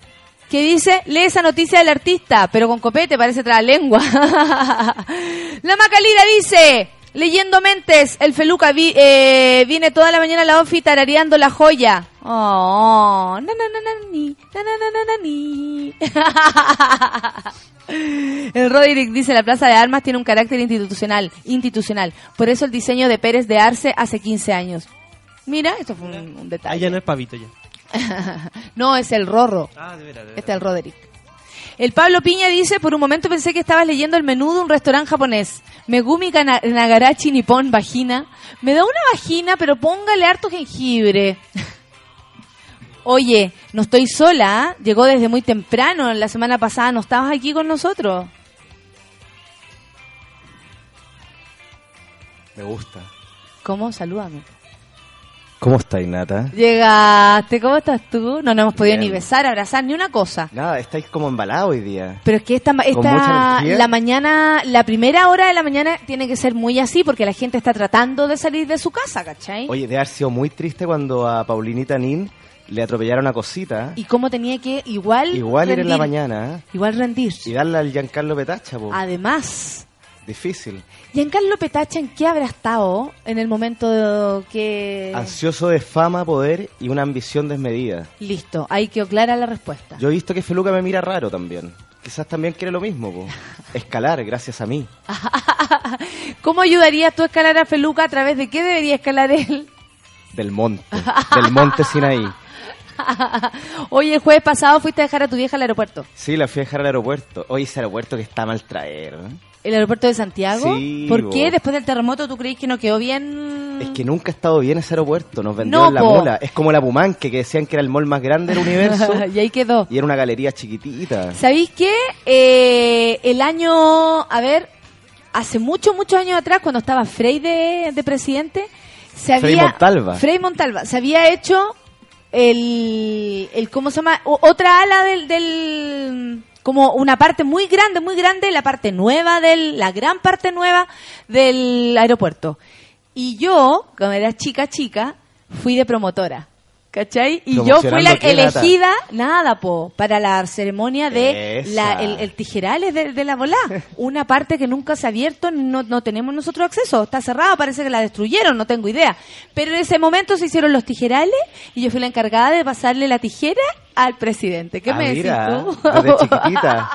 Que dice, lee esa noticia del artista, pero con copete parece lengua. la Macalira dice, leyendo mentes, el Feluca vi- eh, viene toda la mañana a la ofi tarareando la joya. Oh, na, na, na, na, ni, na, na, na, na, na, ni. El Roderick dice, la Plaza de Armas tiene un carácter institucional, institucional. Por eso el diseño de Pérez de Arce hace 15 años. Mira, esto fue un, un detalle. Ah, ya no es pavito ya. no, es el Rorro. Ah, de veras, de veras. Este es el Roderick. El Pablo Piña dice, por un momento pensé que estabas leyendo el menú de un restaurante japonés. Megumi Nagarachi Nippon Vagina. Me da una vagina, pero póngale harto jengibre. Oye, no estoy sola, ¿ah? llegó desde muy temprano, la semana pasada no estabas aquí con nosotros. Me gusta. ¿Cómo? Salúdame. ¿Cómo estáis, Nata? Llegaste, ¿cómo estás tú? No nos hemos podido Bien. ni besar, abrazar, ni una cosa. Nada, estáis como embalados hoy día. Pero es que esta, la mañana, la primera hora de la mañana tiene que ser muy así porque la gente está tratando de salir de su casa, ¿cachai? Oye, de haber sido muy triste cuando a Paulinita Nin le atropellaron una cosita. Y cómo tenía que igual Igual ir en la rendir, mañana, ¿eh? Igual rendir. Y darle al Giancarlo Petacha, po. Además, Difícil. Giancarlo Petacha, ¿en qué habrá estado en el momento que... Ansioso de fama, poder y una ambición desmedida. Listo, ahí quedó clara la respuesta. Yo he visto que Feluca me mira raro también. Quizás también quiere lo mismo, po. Escalar, gracias a mí. ¿Cómo ayudarías tú a escalar a Feluca? ¿A través de qué debería escalar él? Del monte. del monte Sinaí. Oye, el jueves pasado fuiste a dejar a tu vieja al aeropuerto. Sí, la fui a dejar al aeropuerto. Oye, ese aeropuerto que está mal traer. ¿eh? ¿El aeropuerto de Santiago? Sí, ¿Por bo. qué? Después del terremoto, ¿tú crees que no quedó bien? Es que nunca ha estado bien ese aeropuerto. Nos vendieron No, la po. mola. Es como la Pumanque, que decían que era el mall más grande del universo. y ahí quedó. y era una galería chiquitita. ¿Sabéis qué? Eh, el año, a ver, hace muchos, muchos años atrás, cuando estaba Frey de, de presidente, se Frei había... Montalva. Frei Montalva. Se había hecho el, el ¿cómo se llama? O- otra ala del, del, como una parte muy grande, muy grande, la parte nueva del, la gran parte nueva del aeropuerto. Y yo, cuando era chica, chica, fui de promotora. ¿Cachai? Y yo fui la elegida, nada, po, para la ceremonia de la, el, el tijerales de, de la volá. Una parte que nunca se ha abierto, no, no tenemos nosotros acceso. Está cerrado, parece que la destruyeron, no tengo idea. Pero en ese momento se hicieron los tijerales y yo fui la encargada de pasarle la tijera al presidente. ¿Qué Ah, me mira, decís tú? desde chiquitita.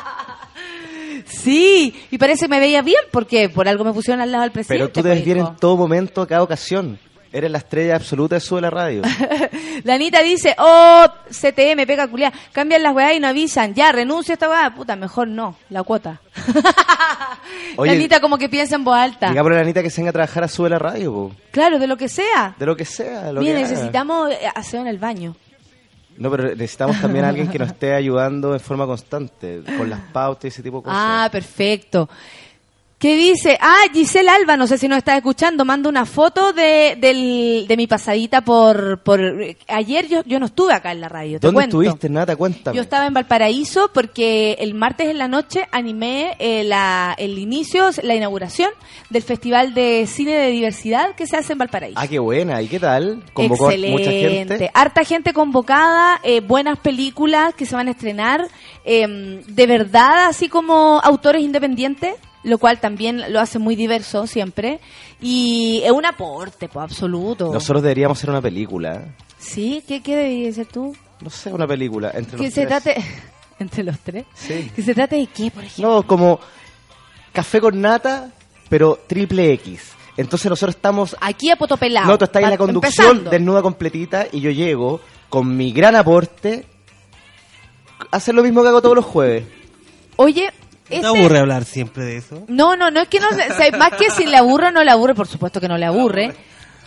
sí, y parece que me veía bien porque por algo me pusieron al lado del presidente. Pero tú debes pues, bien hijo. en todo momento, cada ocasión. Eres la estrella absoluta de Sube la Radio. La Anita dice, oh, CTM, pega culiá, cambian las weá y no avisan, ya, renuncio a esta weá, puta, mejor no, la cuota. Oye, la Anita como que piensa en voz alta. Digámosle a la Anita que se venga a trabajar a Sube la Radio, po. Claro, de lo que sea. de lo que sea. Lo Mira, que haga. necesitamos eh, aseo en el baño. No, pero necesitamos también a alguien que nos esté ayudando en forma constante, con las pautas y ese tipo de cosas. Ah, perfecto. ¿Qué dice? Ah, Giselle Alba, no sé si nos está escuchando, manda una foto de, del- de mi pasadita por... por ayer yo, yo no estuve acá en la radio, te ¿Dónde cuento. estuviste, Nata? Cuéntame. Yo estaba en Valparaíso porque el martes en la noche animé eh, la, el inicio, la inauguración del Festival de Cine de Diversidad que se hace en Valparaíso. Ah, qué buena. ¿Y qué tal? Convocó Excelente. mucha gente. Harta gente convocada, eh, buenas películas que se van a estrenar, eh, de verdad, así como autores independientes, lo cual también lo hace muy diverso siempre. Y es un aporte, pues, absoluto. Nosotros deberíamos hacer una película. ¿Sí? ¿Qué, qué debería ser tú? No sé, una película entre Que los se tres. trate... ¿Entre los tres? Sí. Que se trate de qué, por ejemplo. No, como café con nata, pero triple X. Entonces nosotros estamos... Aquí a Potopelado. No, tú estás en la conducción empezando. desnuda completita y yo llego con mi gran aporte a hacer lo mismo que hago todos los jueves. Oye, ¿Te ese- aburre hablar siempre de eso? No, no, no es que no, o sea, más que si le aburre o no le aburre, por supuesto que no le aburre,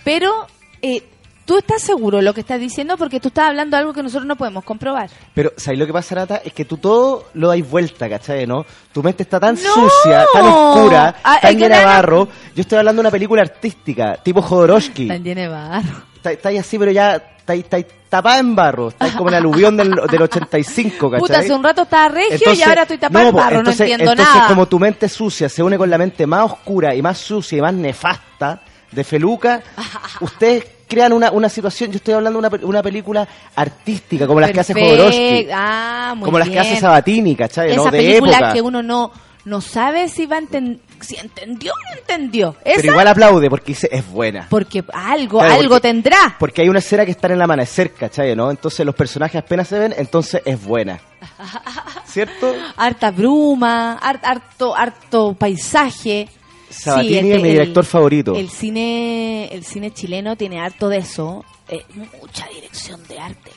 pero eh, tú estás seguro de lo que estás diciendo porque tú estás hablando de algo que nosotros no podemos comprobar. Pero, ¿sabes lo que pasa, Nata? Es que tú todo lo dais vuelta, ¿cachai? ¿No? Tu mente está tan ¡No! sucia, tan oscura, Ah, tan llena de barro. Yo estoy hablando de una película artística, tipo Jodorowsky. Tan lleno de barro. Está, está ahí así, pero ya está, ahí- está ahí tapada en barro. Está ahí como el aluvión del, del 85, ¿cachai? Puta, hace un rato estaba regio y Entonces- ahora estoy tapada no, en barro, entonces, no entiendo entonces, nada. como tu mente sucia se une con la mente más oscura y más sucia y más nefasta de Feluca, ustedes crean una, una situación, yo estoy hablando de una, una película artística, como las que hace. Jodorowsky, Ah, como las que bien. hace Sabatini, ¿cachai? Esa ¿no? De película época. que uno no, no sabe si va a enten- si entendió o no entendió. Pero igual aplaude porque dice, es buena. porque algo, Claro, algo porque- tendrá. Porque hay una escena que está en el amanecer, ¿cachai? ¿no? Entonces los personajes apenas se ven, entonces es buena. ¿Cierto? harta bruma, har- harto, harto paisaje. Sabatini este, es mi director favorito. El cine, el cine chileno tiene harto de eso, eh, mucha dirección de arte,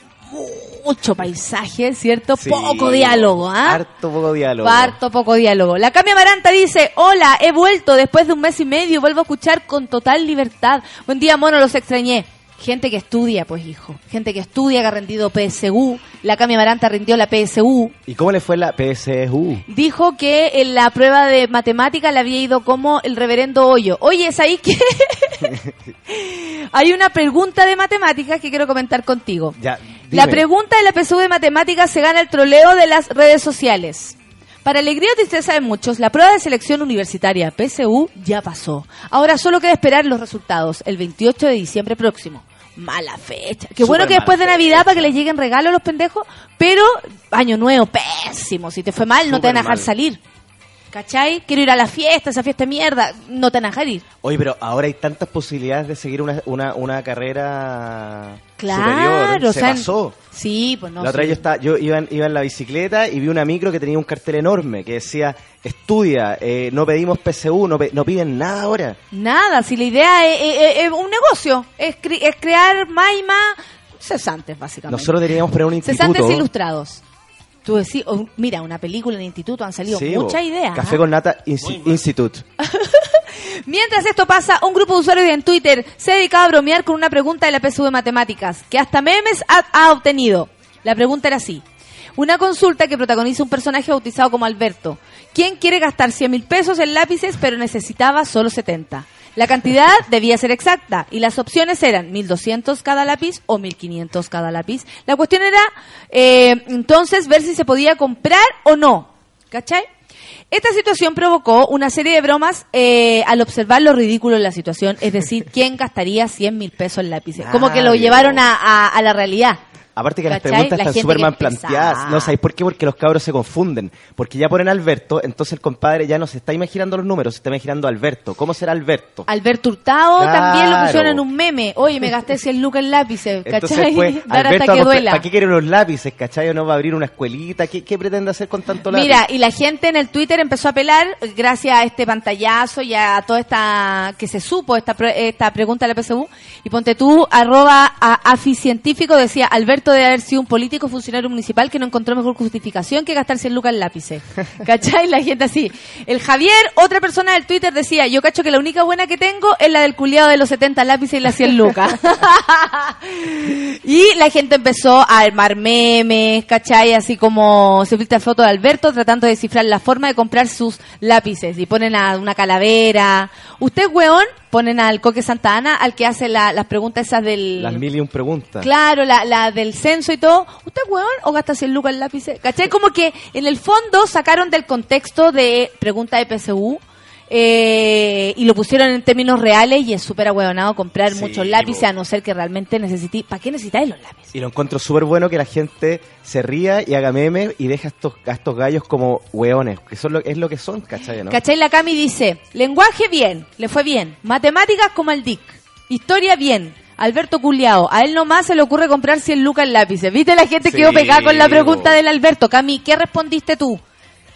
mucho paisaje, ¿cierto? Sí, poco diálogo, ¿ah? Harto poco diálogo. Harto poco diálogo. La Cami Amaranta dice, hola, he vuelto después de un mes y medio, vuelvo a escuchar con total libertad. Buen día, mono, los extrañé. Gente que estudia, pues hijo. Gente que estudia, que ha rendido PSU. La Cami Amaranta rindió la PSU. ¿Y cómo le fue la PSU? Dijo que en la prueba de matemática le había ido como el reverendo Hoyo. Oye, es ahí que hay una pregunta de matemáticas que quiero comentar contigo. Ya, La pregunta de la PSU de matemáticas se gana el troleo de las redes sociales. Para alegría o tristeza de muchos, la prueba de selección universitaria PSU ya pasó. Ahora solo queda esperar los resultados el 28 de diciembre próximo. Mala fecha. Qué bueno que después de Navidad fecha. para que les lleguen regalos a los pendejos, pero año nuevo, pésimo. Si te fue mal, no te van a dejar mal. salir. ¿Cachai? Quiero ir a la fiesta, esa fiesta de mierda, no te van a dejar ir. Oye, pero ahora hay tantas posibilidades de seguir una, una, una carrera Claro, superior. o Se sea, pasó. Sí, pues no la otra sí. yo, estaba, yo iba, en, iba en la bicicleta y vi una micro que tenía un cartel enorme que decía, estudia, eh, no pedimos PSU, no, pe- no piden nada ahora. Nada, si la idea es, es- es un negocio, es, cre- es crear más y más cesantes, básicamente. Nosotros deberíamos poner un instituto. cesantes ilustrados. Tú decís, oh, mira, una película en el instituto han salido Sí, muchas bo. ideas. Café ¿ah? con Nata Insi- Institute. Mientras esto pasa, un grupo de usuarios en Twitter se ha dedicado a bromear con una pregunta de la PSU de Matemáticas, que hasta memes ha, ha obtenido. La pregunta era así. Una consulta que protagoniza un personaje bautizado como Alberto, ¿Quién quiere gastar 100 mil pesos en lápices pero necesitaba solo 70? La cantidad debía ser exacta y las opciones eran 1200 cada lápiz o 1500 cada lápiz. La cuestión era eh, entonces ver si se podía comprar o no. ¿Cachai? Esta situación provocó una serie de bromas eh, al observar lo ridículo de la situación, es decir, quién gastaría 100 mil pesos en lápices. Como que lo Ah, llevaron bien. a, a- a la realidad. Aparte que las preguntas La están súper mal planteadas. No sabéis por qué, porque los cabros se confunden. Porque ya ponen Alberto, entonces el compadre ya no se está imaginando los números, se está imaginando Alberto. ¿Cómo será Alberto? Alberto Hurtado Claro. también lo pusieron en un meme. Oye, me gasté 100 lucas en lápices, ¿cachai? Dar Alberto, hasta que duela. ¿para qué quiere los lápices, cachai? ¿O no va a abrir una escuelita? ¿Qué, qué pretende hacer con tanto lápiz? Mira, y la gente en el Twitter empezó a apelar eh, gracias a este pantallazo y a toda esta que se supo esta esta pregunta de la PSU y ponte tú arroba a aficientífico decía Alberto debe haber sido un político funcionario municipal que no encontró mejor justificación que gastar 100 lucas en lápices. ¿Cachai? La gente así. El Javier, otra persona del Twitter decía, yo cacho que la única buena que tengo es la del culiado de los 70 lápices y las 100 lucas. Y la gente empezó a armar memes, ¿cachai? Así como se filtra foto de Alberto tratando de descifrar la forma de comprar sus lápices. Y ponen a una calavera. Usted, weón, ponen al Coque Santa Ana, al que hace la- las preguntas esas del... Las mil y un preguntas. Claro, la, la del censo y todo. ¿Usted, weón, o gasta 100 lucas en lápices? ¿Cachai? Como que en el fondo sacaron del contexto de pregunta de PSU eh, y lo pusieron en términos reales y es súper ahueonado comprar Sí, muchos lápices a no ser que realmente necesite. ¿Para qué necesitáis los lápices? Y lo encuentro súper bueno que la gente se ría y haga memes y deja a estos, a estos gallos como hueones, que son lo, es lo que son, ¿cachai? ¿no? ¿Cachai? La Cami dice, lenguaje bien, le fue bien. Matemáticas como el DIC. Historia bien. Alberto Culeado, a él nomás se le ocurre comprar 100 lucas en lápices. ¿Viste? La gente Sí, quedó pegada con la pregunta del Alberto. Cami, ¿qué respondiste tú?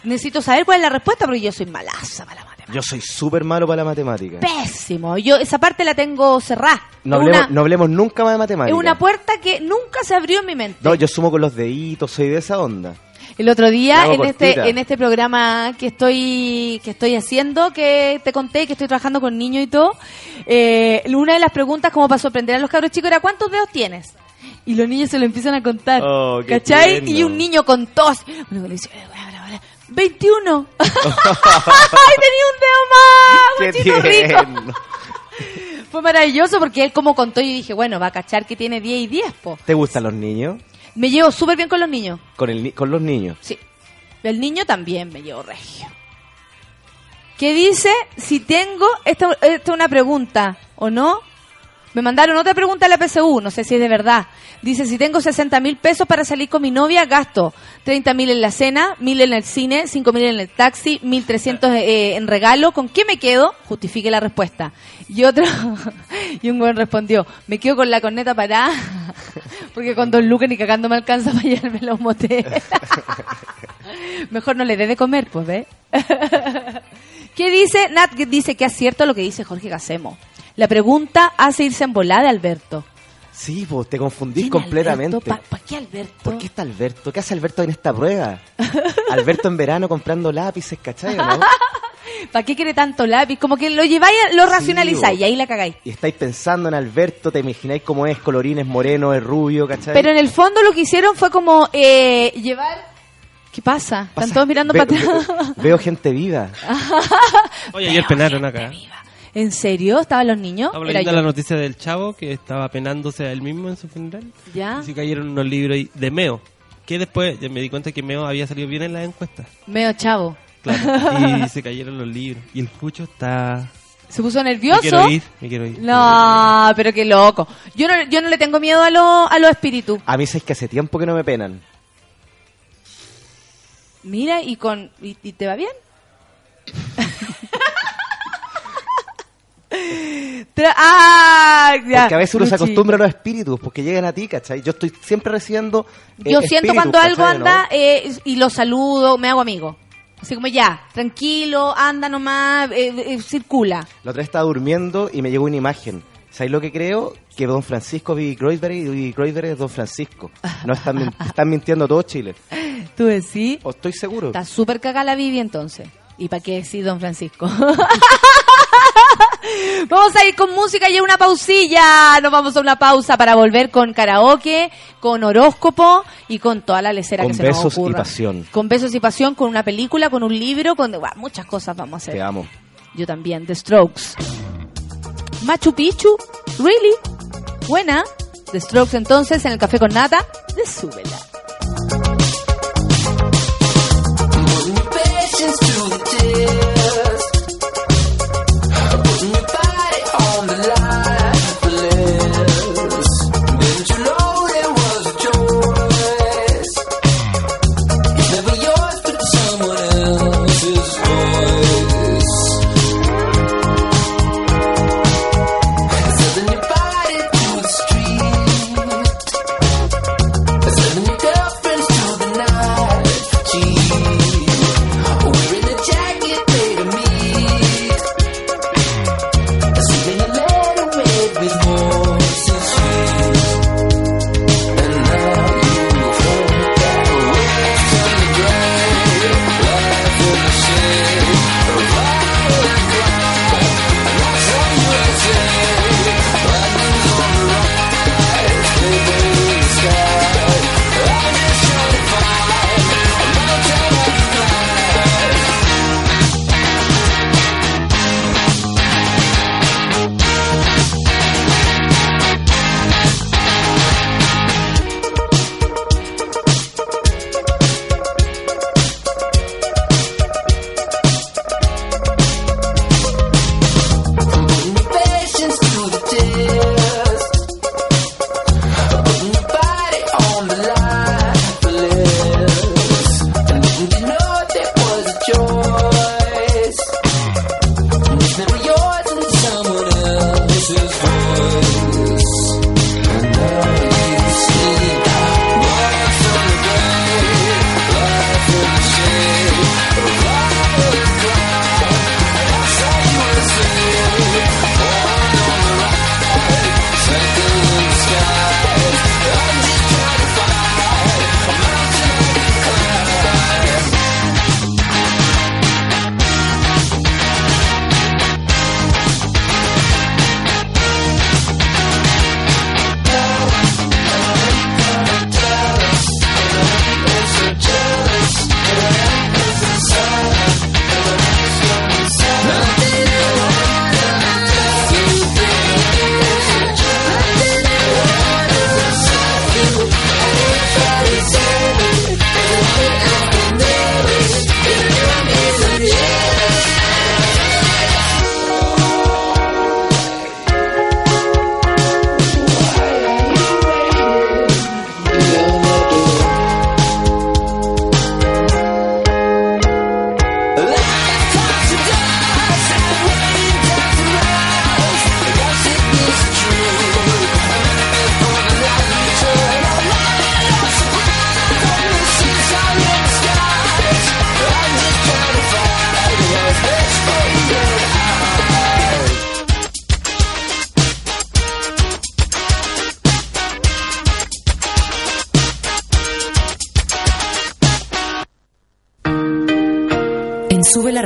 Necesito saber cuál es la respuesta porque yo soy malaza para. Yo soy súper malo para la matemática. Pésimo. Yo esa parte la tengo cerrada. No hablemos, una, no hablemos nunca más de matemática. es una puerta que nunca se abrió en mi mente. No, yo sumo con los deditos, soy de esa onda. El otro día en este en este programa que estoy que estoy haciendo, que te conté que estoy trabajando con niños y todo, eh, una de las preguntas como para sorprender a los cabros chicos era ¿cuántos dedos tienes? Y los niños se lo empiezan a contar. Oh, ¿Cachai? tierno. Y un niño con tos. Uno le dice, "Bla, bla, bla, 21. ¡Ay, tenía un dedo más! Qué rico. Fue maravilloso porque él como contó y dije, bueno, va a cachar que tiene 10 y 10, po. ¿Te gustan los niños? Me llevo súper bien con los niños. Con, el, con los niños. Sí. El niño también me llevo regio. ¿Qué dice? Si tengo, esta, esta es una pregunta, ¿o no? Me mandaron otra pregunta a la PSU, no sé si es de verdad. Dice, si tengo 60 mil pesos para salir con mi novia, gasto 30 mil en la cena, mil en el cine, 5 mil en el taxi, 1300 eh, en regalo. ¿Con qué me quedo? Justifique la respuesta. Y otro, y un buen respondió, me quedo con la corneta parada, porque con dos lucas ni cagando me alcanza para llevarme los. Mejor no le dé de comer, pues, ¿ves? ¿Qué dice? Nat dice que es cierto lo que dice Jorge Gacemo. La pregunta hace irse en volada, Alberto. Sí, pues te confundís ¿Quién completamente. Alberto? ¿Pa- pa' qué Alberto? ¿Por qué está Alberto? ¿Qué hace Alberto en esta prueba? Alberto en verano comprando lápices, ¿cachai? no? ¿Para qué quiere tanto lápiz? Como que lo lleváis, lo racionalizáis y ahí la cagáis. Y estáis pensando en Alberto, te imagináis cómo es, colorines moreno, es rubio, ¿cachai? Pero en el fondo lo que hicieron fue como eh, llevar... ¿Qué pasa? Están Pasa- todos mirando ve- para atrás. ve- Veo gente viva. Oye, ayer penaron acá. ¿En serio? ¿Estaban los niños? Estaba leyendo la noticia del chavo que estaba penándose a él mismo en su funeral. ¿Ya? Y se cayeron unos libros ahí de Meo. Que después ya me di cuenta que Meo había salido bien en las encuestas. Medio chavo. Claro. y se cayeron los libros. Y el Pucho está. Se puso Me nervioso. quiero ir, me quiero ir. No, pero qué loco. Yo no, yo no le tengo miedo a, lo- a los espíritus. A mí es que hace tiempo que no me penan. Mira, y con y, y te va bien. Tra- ah, ya. Porque a veces uno se acostumbra a los espíritus, porque llegan a ti, ¿cachai? Yo estoy siempre recibiendo. eh, Yo siento espíritus, cuando algo anda eh, y lo saludo, me hago amigo. Así como ya, tranquilo, anda nomás, eh, eh, circula. La otra vez estaba durmiendo y me llegó una imagen. ¿Sabes lo que creo? Que Don Francisco Vivi Kreuzberg y Kreuzberg es Don Francisco. No están, están mintiendo todo Chile. ¿Tú decís? O estoy seguro. Está súper cagada la Vivi entonces. ¿Y para qué decir don Francisco? Vamos a ir con música y una pausilla. Nos vamos a una pausa para volver con karaoke, con horóscopo y con toda la lecera Con que se nos besos y ocurra. pasión. Con besos y pasión, con una película, con un libro, con muchas cosas vamos a hacer. Te amo. Yo también, The Strokes. Machu Picchu, really? Buena. The Strokes entonces en el café con nata de Súbela. patience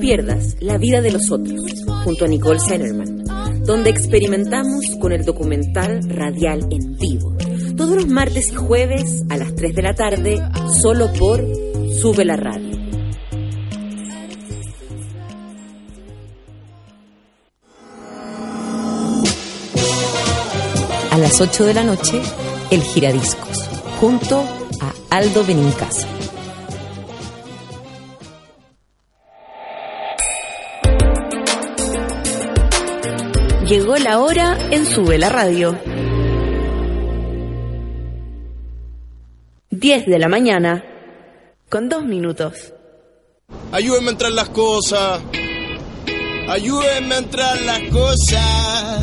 Pierdas La vida de los otros, junto a Nicole Sellerman, donde experimentamos con el documental radial en vivo. Todos los martes y jueves a las 3 de la tarde, solo por Sube la Radio. A las 8 de la noche, El Giradiscos, junto a Aldo Benincasa. Llegó la hora en Sube la Radio. 10 de la mañana, con dos minutos. Ayúdenme a entrar las cosas. Ayúdenme a entrar las cosas.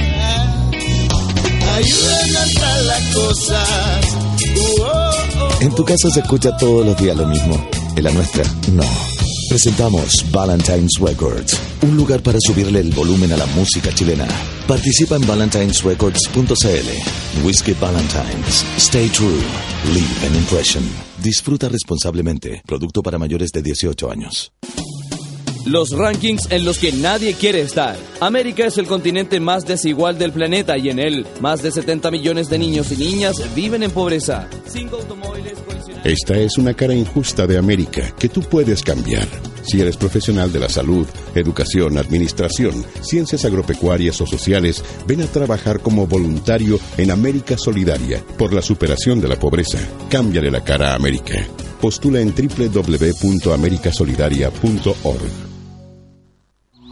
Ayúdenme a entrar las cosas. Uh, oh, oh. En tu casa se escucha todos los días lo mismo. En la nuestra, no. Presentamos Valentine's Records, un lugar para subirle el volumen a la música chilena. Participa en valentinesrecords.cl. Whiskey Valentines. Stay true. Leave an impression. Disfruta responsablemente. Producto para mayores de 18 años. Los rankings en los que nadie quiere estar. América es el continente más desigual del planeta y en él más de 70 millones de niños y niñas viven en pobreza. Esta es una cara injusta de América que tú puedes cambiar. Si eres profesional de la salud, educación, administración, ciencias agropecuarias o sociales, ven a trabajar como voluntario en América Solidaria por la superación de la pobreza. Cámbiale la cara a América. Postula en www.americasolidaria.org.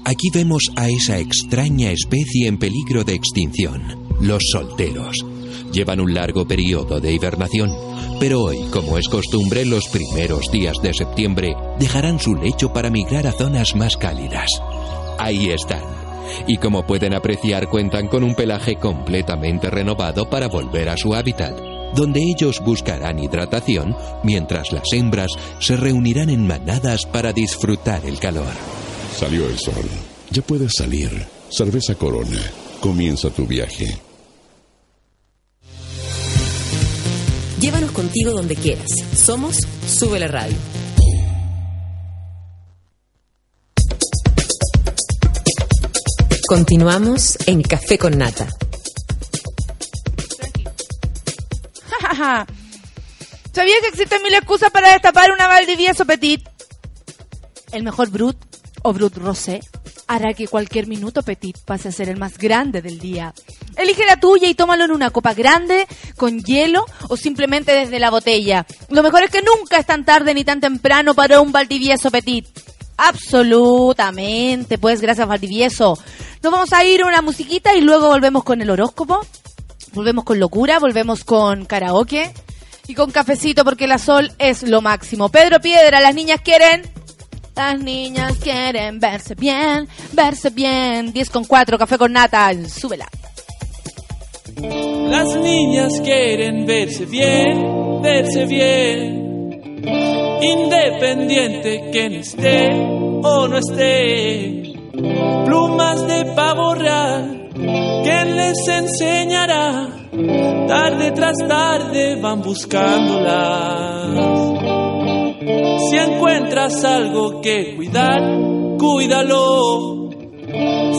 Aquí vemos a esa extraña especie en peligro de extinción, los solteros. Llevan un largo periodo de hibernación, pero hoy, como es costumbre, los primeros días de septiembre dejarán su lecho para migrar a zonas más cálidas. Ahí están. Y como pueden apreciar, cuentan con un pelaje completamente renovado para volver a su hábitat, donde ellos buscarán hidratación mientras las hembras se reunirán en manadas para disfrutar el calor. Salió el sol. Ya puedes salir. Cerveza Corona. Comienza tu viaje. Llévanos contigo donde quieras. Somos Sube la Radio. Continuamos en Café con Nata. ¿Sabía que existen mil excusas para destapar una Valdivieso Petit? El mejor Brut o Brut Rosé hará que cualquier minuto Petit pase a ser el más grande del día. Elige la tuya y tómalo en una copa grande, con hielo o simplemente desde la botella. Lo mejor es que nunca es tan tarde ni tan temprano para un Valdivieso Petit. Absolutamente, pues gracias Valdivieso. Nos vamos a ir a una musiquita y luego volvemos con el horóscopo. Volvemos con locura, volvemos con karaoke y con cafecito porque la sol es lo máximo. Pedro Piedra, las niñas quieren... Las niñas quieren verse bien, verse bien. 10 con 4, café con nata, súbela. Las niñas quieren verse bien, verse bien, independiente quien esté o no esté. Plumas de pavorrar, ¿quién les enseñará? Tarde tras tarde van buscándolas. Si encuentras algo que cuidar, cuídalo.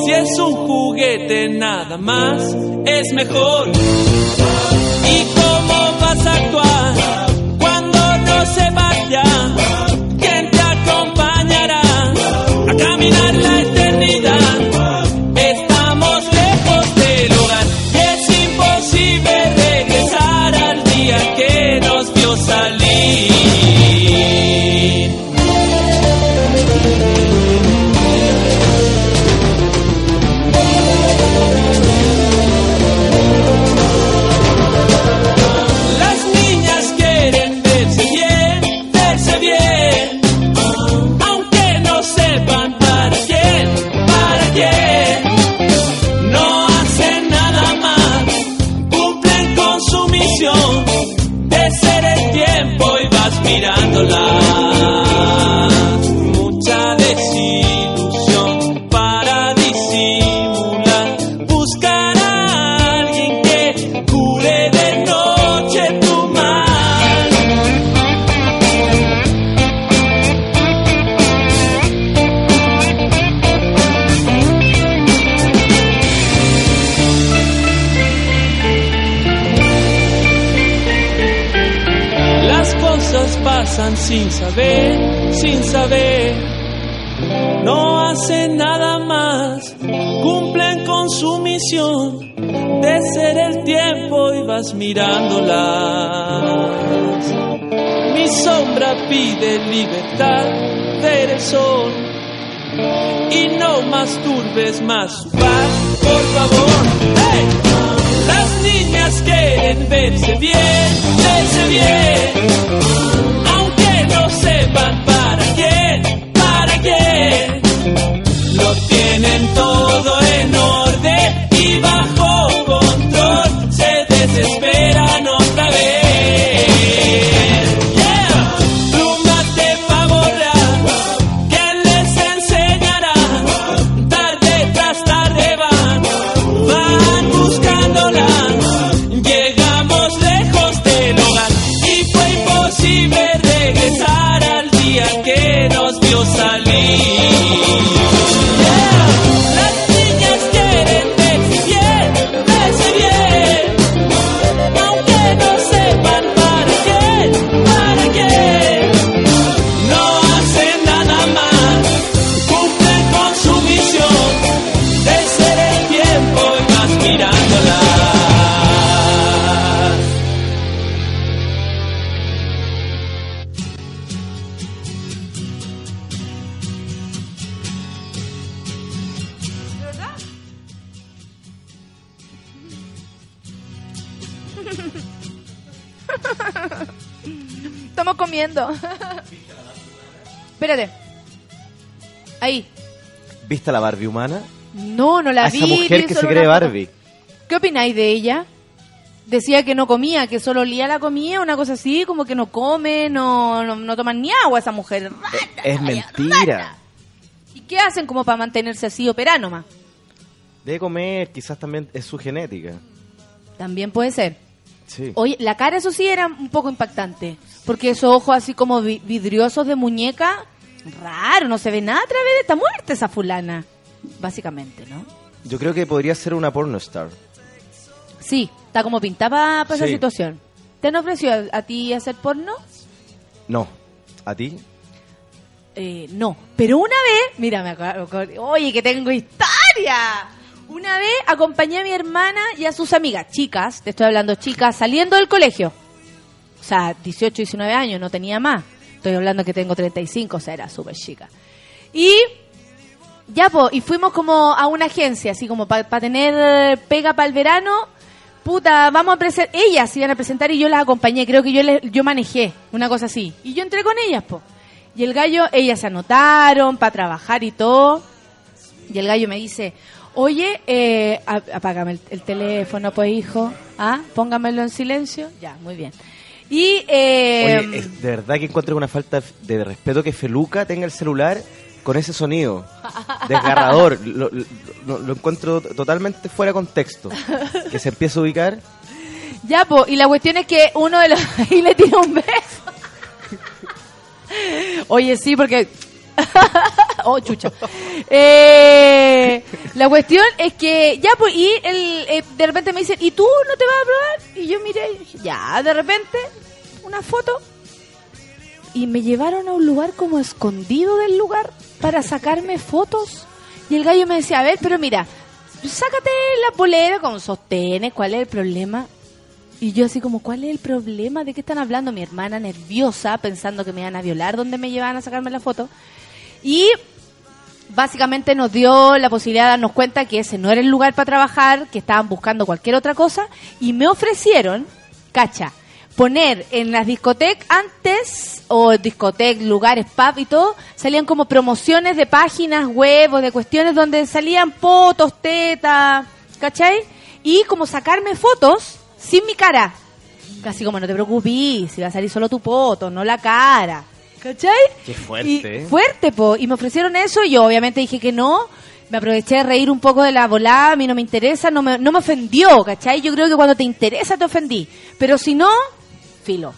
Si es un juguete nada más, es mejor. ¿Y cómo vas a actuar cuando no se vaya? Mirándolas. Mi sombra pide libertad, ver el sol y no masturbes más su paz, por favor. Las niñas quieren verse bien, verse bien, aunque no sepan para quién, para tienen todo en orden Comiendo. Espérate. Ahí. ¿Viste a la Barbie humana? No, no la a vi. esa vi mujer que se cree una foto. Barbie. ¿Qué opináis de ella? Decía que no comía, que solo olía la comida, una cosa así, como que no come, no, no, no toman ni agua esa mujer. Es mentira. ¿Y qué hacen como para mantenerse así operá nomás? Debe comer, quizás también es su genética. También puede ser. Sí. Oye, la cara eso sí era un poco impactante, porque esos ojos así como vi- vidriosos de muñeca, raro, no se ve nada a través de esta muerte esa fulana, básicamente, ¿no? Yo creo que podría ser una pornostar. Sí, está como pintada para esa Sí. situación. ¿Te han ofrecido a, a ti hacer porno? No. ¿A ti? Eh, no, pero una vez, mira, me acuerdo, oye, que tengo historia. Una vez acompañé a mi hermana y a sus amigas, chicas, te estoy hablando chicas, saliendo del colegio. O sea, 18, 19 años, no tenía más. Estoy hablando que tengo 35, o sea, era súper chica. Y ya, pues, y fuimos como a una agencia, así como para tener pega para el verano. Puta, vamos a presentar. Ellas iban a presentar y yo las acompañé. Creo que yo les, yo manejé, una cosa así. Y yo entré con ellas, pues. Y el gallo, ellas se anotaron para trabajar y todo. Y el gallo me dice, oye, eh, apágame el, el teléfono, pues, hijo. ¿Ah? Póngamelo en silencio. Ya, muy bien. Y, eh, Oye, es de verdad que encuentro una falta de respeto que Feluca tenga el celular con ese sonido. Desgarrador. lo, lo- encuentro totalmente fuera de contexto. Que se empieza a ubicar. Ya, po, y la cuestión es que uno de los... y le tira un beso. Oye, sí, porque... oh, chucha. Eh, la cuestión es que, ya, pues, y eh, de repente me dice, ¿y tú no te vas a probar? Y yo miré, y dije, ya, de repente, una foto. Y me llevaron a un lugar como escondido del lugar para sacarme fotos. Y el gallo me decía, a ver, pero mira, sácate la polera con sostenes, ¿cuál es el problema? Y yo así como, ¿cuál es el problema? ¿De qué están hablando? Mi hermana nerviosa, pensando que me iban a violar, donde me llevaban a sacarme la foto. Y básicamente nos dio la posibilidad de darnos cuenta que ese no era el lugar para trabajar, que estaban buscando cualquier otra cosa. Y me ofrecieron, cacha, poner en las discotecas antes, o discotecas, lugares, pub y todo, salían como promociones de páginas o de cuestiones donde salían fotos, tetas, ¿cachai? Y como sacarme fotos sin mi cara. Casi como no te preocupes, si va a salir solo tu foto, no la cara. ¿Cachai? Qué fuerte. Y fuerte, po. Y me ofrecieron eso y yo obviamente dije que no. Me aproveché de reír un poco de la volada, a mí no me interesa, no me, no me ofendió, ¿cachai? Yo creo que cuando te interesa te ofendí. Pero si no, filo.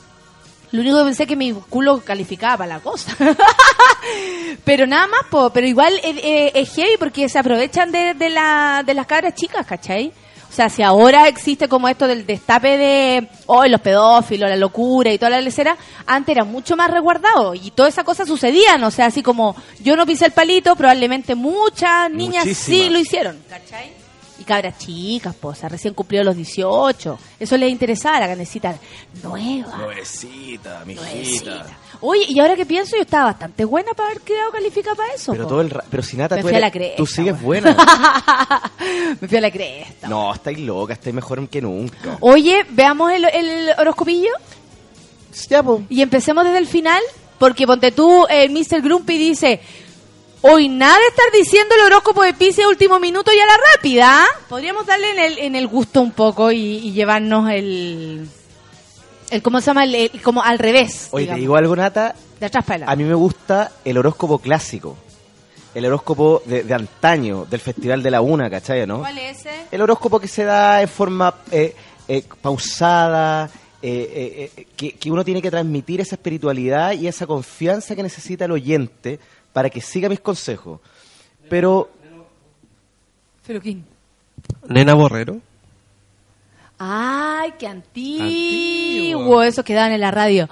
Lo único que pensé es que mi culo calificaba para la cosa. pero nada más, po. Pero igual es, heavy porque se aprovechan de, de, la, de las cabras chicas, ¿cachai? O sea, si ahora existe como esto del destape de hoy los pedófilos, la locura y toda la lecera, antes era mucho más resguardado y todas esas cosas sucedían. O sea, así como yo no pisé el palito, probablemente muchas niñas sí lo hicieron, ¿cachai? Y cabras chicas, o sea, recién cumplió los 18. Eso les interesaba a la canecita nueva. Nuevecita, mijita. Oye, y ahora que pienso, yo estaba bastante buena para haber quedado calificada para eso. Pero po. todo el ra- pero si Nata, Me tú, fui a la cresta, tú sigues buena. Me fui a la cresta. No, estáis loca, estáis mejor que nunca. Oye, veamos el, el horoscopillo. Ya, po. Y empecemos desde el final, porque ponte tú, eh, Mr. Grumpy dice, Hoy nada de estar diciendo el horóscopo de Pisces a último minuto y a la rápida. Podríamos darle en el, en el gusto un poco y, y llevarnos el, el. ¿Cómo se llama? El, el- como al revés. Oye, te digo algo, Nata. De atrás para A mí me gusta el horóscopo clásico. El horóscopo de, de antaño, del Festival de la Una, ¿cachai? ¿no? ¿Cuál es ese? El horóscopo que se da en forma eh, eh, pausada, eh, eh, eh, que, que uno tiene que transmitir esa espiritualidad y esa confianza que necesita el oyente para que siga mis consejos. Pero Pero quién. Nena Borrero. Ay, qué antiguo. Eso que daban en la radio.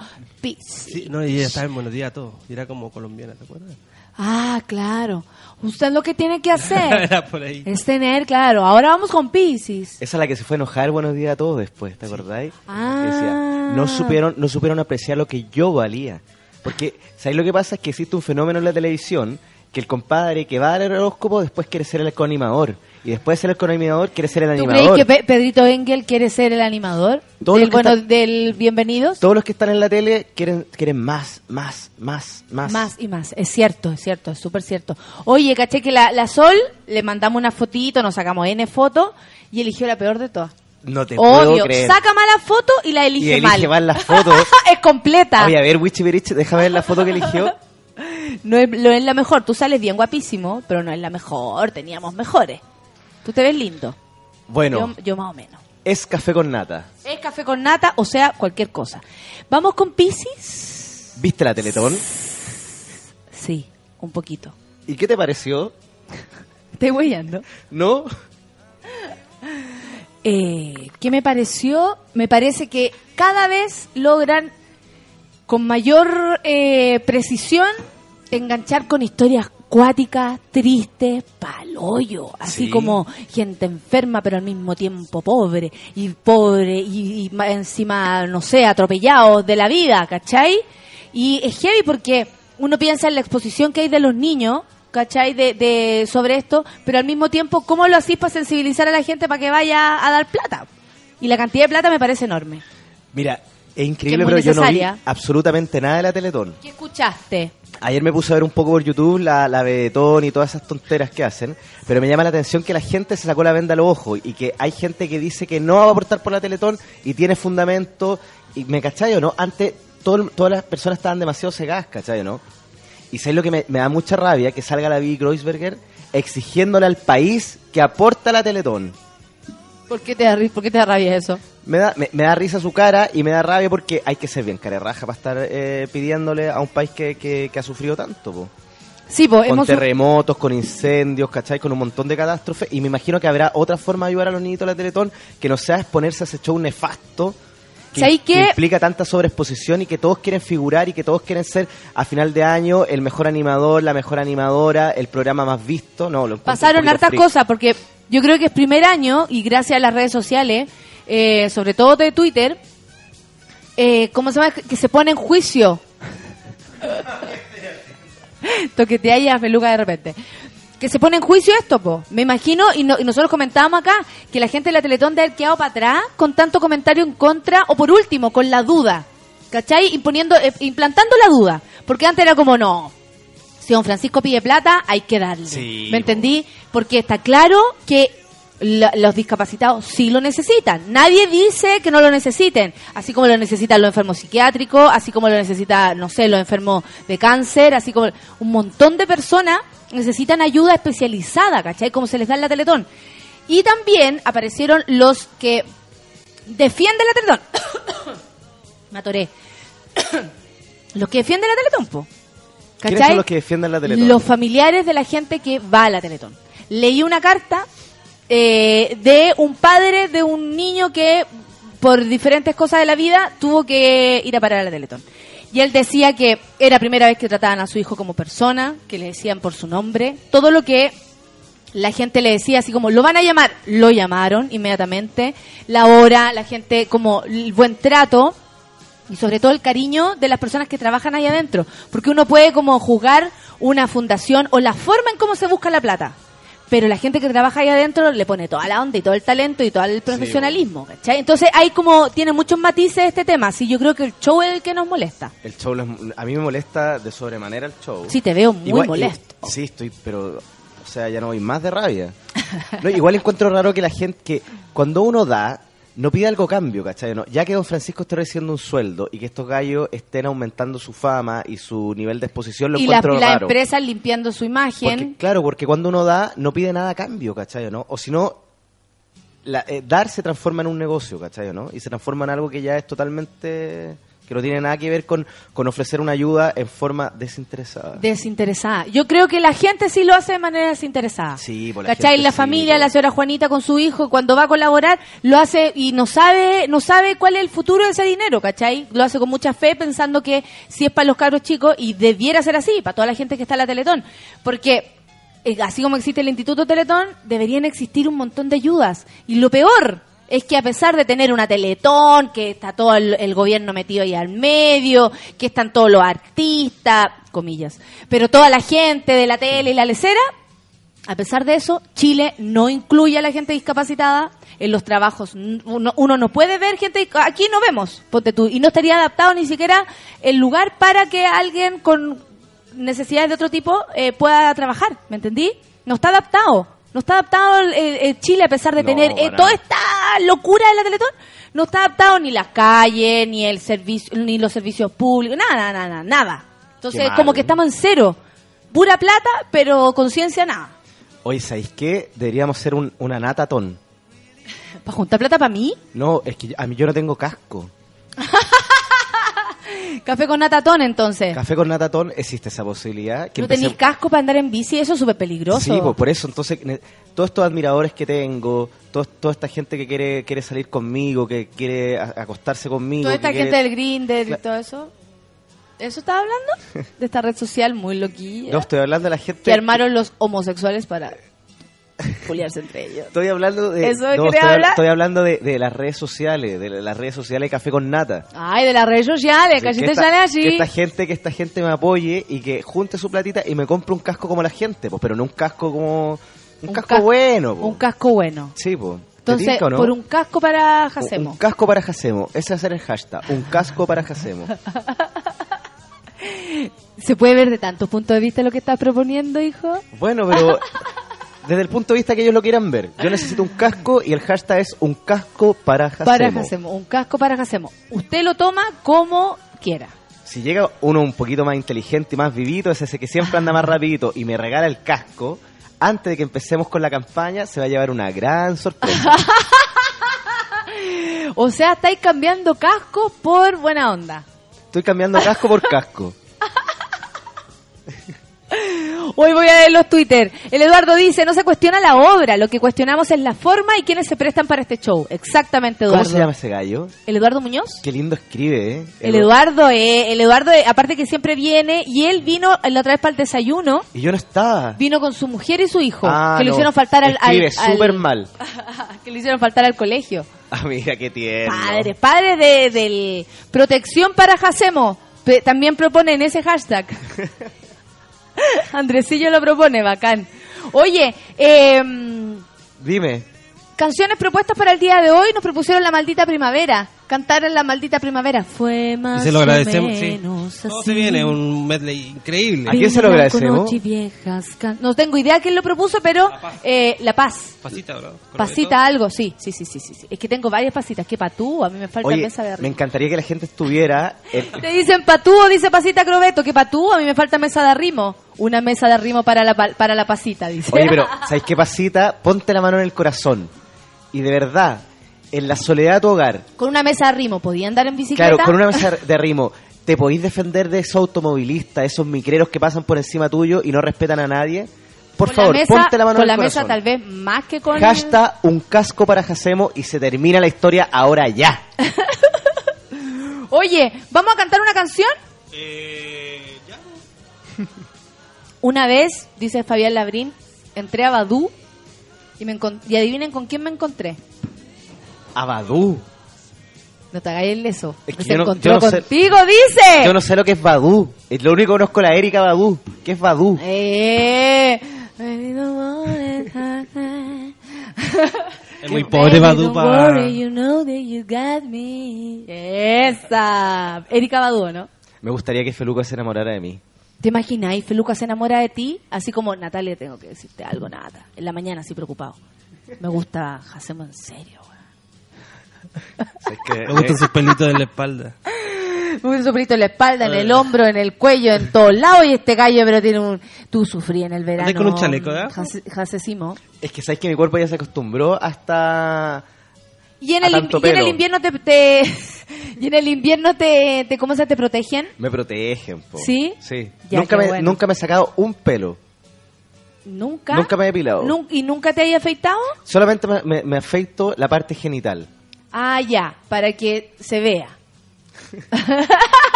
Sí, no, y ella estaba en Buenos Días a todos. Y era como colombiana, ¿te acuerdas? Ah, claro. Usted lo que tiene que hacer Era por ahí. es tener, claro. Ahora vamos con Pisces. esa es la que se fue a enojar buenos días a todos después, ¿te acordáis? Ah. Decía, no supieron, no supieron apreciar lo que yo valía. Porque, ¿sabéis lo que pasa? Es que existe un fenómeno en la televisión que el compadre que va a dar el horóscopo después quiere ser el coanimador. Y después de ser el coanimador quiere ser el ¿Tú animador. crees que Pe- Pedrito Engel quiere ser el animador? Todos del, los que bueno, están- del Bienvenidos. Todos los que están en la tele quieren, quieren más, más, más, más. Más y más, es cierto, es cierto, es súper cierto. Oye, caché que la, la Sol, le mandamos una fotito, nos sacamos N fotos y eligió la peor de todas. No te puedo Obvio, creer. saca mala foto y la y elige, mal las fotos. es completa. Oye, a ver, Wichi Berich, déjame ver la foto que eligió. No es, no es la mejor, tú sales bien guapísimo, pero no es la mejor, teníamos mejores. Tú te ves lindo. Bueno, Yo, yo más o menos. es café con nata. Es café con nata, o sea, cualquier cosa. Vamos con Pisces. ¿Viste la Teletón? Sí, un poquito. ¿Y qué te pareció? Estoy huellando. ¿No? Eh, ¿Qué me pareció? Me parece que cada vez logran con mayor eh, precisión enganchar con historias cuáticas, tristes, palollo, así Sí. como gente enferma pero al mismo tiempo pobre y pobre y, y ma- encima, no sé, atropellados de la vida, ¿cachai? Y es heavy porque uno piensa en la exposición que hay de los niños, ¿cachai? De, de, sobre esto, pero al mismo tiempo, ¿cómo lo hacís para sensibilizar a la gente para que vaya a dar plata? Y la cantidad de plata me parece enorme. Mira, es increíble, muy pero yo no vi necesaria. absolutamente nada de la Teletón. ¿Qué escuchaste? Ayer me puse a ver un poco por YouTube la, la Betón y todas esas tonteras que hacen, pero me llama la atención que la gente se sacó la venda a los ojos y que hay gente que dice que no va a aportar por la Teletón y tiene fundamento. Y me cachai o no, antes todo- todas las personas estaban demasiado cegadas, cachai o no. Y sabes lo que me, me da mucha rabia que salga la Vicky Kreuzberger exigiéndole al país que aporta la Teletón. ¿Por qué te da, por qué te da rabia eso? Me da, me, me da risa su cara y me da rabia porque hay que ser bien carerraja para estar eh, pidiéndole a un país que, que, que ha sufrido tanto, po. Sí, pues con hemos... terremotos, con incendios, ¿cachai? Con un montón de catástrofes. Y me imagino que habrá otra forma de ayudar a los niñitos de la Teletón que no sea exponerse a ese show nefasto. Que, ¿Sabéis que implica tanta sobreexposición y que todos quieren figurar y que todos quieren ser a final de año el mejor animador, la mejor animadora, el programa más visto. No, lo Pasaron hartas cosas porque yo creo que es primer año y gracias a las redes sociales, eh, sobre todo de Twitter, eh, ¿cómo se llama? Que se pone en juicio. Toquetea ya peluca de repente. Que se pone en juicio esto, po. Me imagino, y, no- y nosotros comentábamos acá, que la gente de la Teletón de haber quedado para atrás con tanto comentario en contra, o por último, con la duda. ¿Cachai? Imponiendo, eh, implantando la duda. Porque antes era como, no, si don Francisco pide plata, hay que darle. Sí, ¿Me entendí? Porque está claro que la- los discapacitados sí lo necesitan. Nadie dice que no lo necesiten. Así como lo necesitan los enfermos psiquiátricos, así como lo necesitan, no sé, los enfermos de cáncer, así como un montón de personas necesitan ayuda especializada, ¿cachai? Como se les da en la Teletón. Y también aparecieron los que defienden la Teletón. Me atoré. los que defienden la Teletón, po. ¿Quiénes ¿Cachai? son los que defienden la Teletón? Los familiares de la gente que va a la Teletón. Leí una carta eh, de un padre de un niño que por diferentes cosas de la vida tuvo que ir a parar a la Teletón. Y él decía que era primera vez que trataban a su hijo como persona, que le decían por su nombre, todo lo que la gente le decía así como, lo van a llamar, lo llamaron inmediatamente, la hora, la gente como el buen trato y sobre todo el cariño de las personas que trabajan ahí adentro, porque uno puede como juzgar una fundación o la forma en cómo se busca la plata, pero la gente que trabaja ahí adentro le pone toda la onda y todo el talento y todo el profesionalismo, ¿cachai? Entonces hay como, tiene muchos matices este tema, sí, yo creo que el show es el que nos molesta. El show, a mí me molesta de sobremanera el show. Sí, te veo muy Igual- molesto. y- sí, estoy, pero, o sea, ya no voy más de rabia. No, igual encuentro raro que la gente, que cuando uno da, no pide algo cambio, ¿cachai? No, ya que Don Francisco esté recibiendo un sueldo y que estos gallos estén aumentando su fama y su nivel de exposición, lo y encuentro las raro. empresas limpiando su imagen. Porque, claro, porque cuando uno da, no pide nada a cambio, ¿cachai? ¿no? O si no, la- eh, dar se transforma en un negocio, ¿cachai? ¿no? Y se transforma en algo que ya es totalmente... que no tiene nada que ver con, con ofrecer una ayuda en forma desinteresada. Desinteresada. Yo creo que la gente sí lo hace de manera desinteresada. Sí, por la ¿Cachai? gente La sí, familia, po. la señora Juanita con su hijo, cuando va a colaborar, lo hace y no sabe, no sabe cuál es el futuro de ese dinero, ¿cachai? Lo hace con mucha fe pensando que si es para los cabros chicos y debiera ser así, para toda la gente que está en la Teletón. Porque eh, así como existe el Instituto Teletón, deberían existir un montón de ayudas. Y lo peor es que a pesar de tener una Teletón, que está todo el, gobierno metido ahí al medio, que están todos los artistas, comillas, pero toda la gente de la tele y la lecera, a pesar de eso, Chile no incluye a la gente discapacitada en los trabajos. Uno, uno no puede ver gente, aquí no vemos, ponte tú, y no estaría adaptado ni siquiera el lugar para que alguien con necesidades de otro tipo eh, pueda trabajar, ¿me entendí? No está adaptado. No está adaptado el Chile a pesar de No, tener eh, toda esta locura de la Teletón. No está adaptado ni las calles, ni el servicio, ni los servicios públicos, nada, nada, nada, nada. Entonces, como que estamos en cero. Pura plata, pero conciencia nada. Oye, ¿sabéis qué? Deberíamos ser un, una natatón. ¿Para juntar plata para mí? No, es que a mí yo no tengo casco. Café con natatón, entonces. Café con natatón, existe esa posibilidad. Que ¿No tenéis empecemos- casco para andar en bici? Eso es súper peligroso. Sí, pues por eso, entonces, todos estos admiradores que tengo, todo- toda esta gente que quiere quiere salir conmigo, que quiere acostarse conmigo. Toda esta gente quiere- del Grindr y todo eso. ¿Eso estaba hablando? De esta red social muy loquilla. No, estoy hablando de la gente... que armaron los homosexuales para puliarse entre ellos. Estoy hablando de... ¿Eso no, quería estoy, hablando de, de las redes sociales, de las redes sociales Café con Nata. Ay, de las redes sociales, Sí, casi que te esta- sale así. Que esta gente, que esta gente me apoye y que junte su platita y me compre un casco como la gente, pues, pero no un casco como... Un, Un casco cas- bueno, po. Un casco bueno. Sí, pues. Entonces, por un casco para Jacemo. Un casco para Jacemo. Ese va a ser el hashtag. Un casco para Jacemo. ¿Se puede ver de tantos puntos de vista lo que estás proponiendo, hijo? Bueno, pero desde el punto de vista que ellos lo quieran ver, yo necesito un casco y el hashtag es un casco para Jacemo. Para Jacemo. Un casco para Jacemo. Usted lo toma como quiera. Si llega uno un poquito más inteligente y más vivito, es ese que siempre anda más rapidito y me regala el casco, antes de que empecemos con la campaña, se va a llevar una gran sorpresa. O sea, estáis cambiando casco por buena onda. Estoy cambiando casco por casco. Hoy voy a leer los Twitter. El Eduardo dice, no se cuestiona la obra, lo que cuestionamos es la forma y quiénes se prestan para este show. Exactamente, Eduardo. ¿Cómo se llama ese gallo? ¿El Eduardo Muñoz? Qué lindo escribe, ¿eh? El Eduardo, eh, el Eduardo, eh, aparte que siempre viene, y él vino la otra vez para el desayuno, Y yo no estaba. vino con su mujer y su hijo, Ah, que le no. hicieron faltar al, Escribe súper mal. que le hicieron faltar al colegio. Ah, mira qué tierno. Padre, padre de, del protección para Jacemo. También proponen ese hashtag. Andresillo lo propone, bacán. Oye, eh, Dime. canciones propuestas para el día de hoy nos propusieron La Maldita Primavera. Cantar en La Maldita Primavera. Fue más Y se lo o agradecemos, sí. Todo se viene, un medley increíble. ¿A quién se lo agradecemos? No tengo idea quién lo propuso, pero eh, La Paz. Pasita, bro. Pasita algo, sí, sí, sí, sí, sí, sí. Es que tengo varias pasitas. ¿Qué patú? A mí me falta Oye, mesa de me arriba. encantaría que la gente estuviera... en- Te dicen patú o dice pasita crobeto. ¿Qué patú? A mí me falta mesa de arrimo. Una mesa de arrimo para la, pa- para la pasita, dice. Oye, pero, ¿sabes qué pasita? Ponte la mano en el corazón. Y de verdad, en la soledad de tu hogar, Con una mesa de arrimo, ¿podía andar en bicicleta? claro, con una mesa de rimo, te podéis defender de esos automovilistas, esos micreros que pasan por encima tuyo y no respetan a nadie. Por Con favor, la mesa, ponte la mano con en la el mesa corazón. tal vez más que con... Hashtag un casco para Jacemo y se termina la historia ahora ya. Oye, ¿vamos a cantar una canción? Una vez, dice Fabián Labrín, entré a Badú y, me y adivinen con quién me encontré. Abadú. No te hagáis el eso. Es que Se yo no- encontró yo no sé- contigo, dice. Yo no sé lo que es Badú. Es Lo único que conozco es la Erika Badú. ¿Qué es Badú? Eh, Es muy pobre Badu Don't para... you know that you got me. Esa. Erika Badu, ¿no? Me gustaría que Feluca se enamorara de mí. ¿Te imaginas? Feluca se enamora de ti, así como Natalia, tengo que decirte algo, nada. En la mañana, así preocupado. Me gusta Hacemos en serio, weón. Es que, Me gustan sus pelitos en la espalda. Me gusta su pelito en la espalda, en el hombro, en el cuello, en todos lados. Y este gallo, pero tiene un. Tú sufrí en el verano. Con un chaleco, ¿eh? Es que sabes que mi cuerpo ya se acostumbró hasta... Y en el, y en el invierno te, te- y en el invierno te, te ¿cómo se te protegen? Me protegen, po. ¿Sí? Sí. Ya, nunca, me, bueno. nunca me he sacado un pelo. Nunca. Nunca me he depilado. Nun- ¿Y nunca te hayas afeitado? Solamente me, me- me afeito la parte genital. Ah, ya, para que se vea.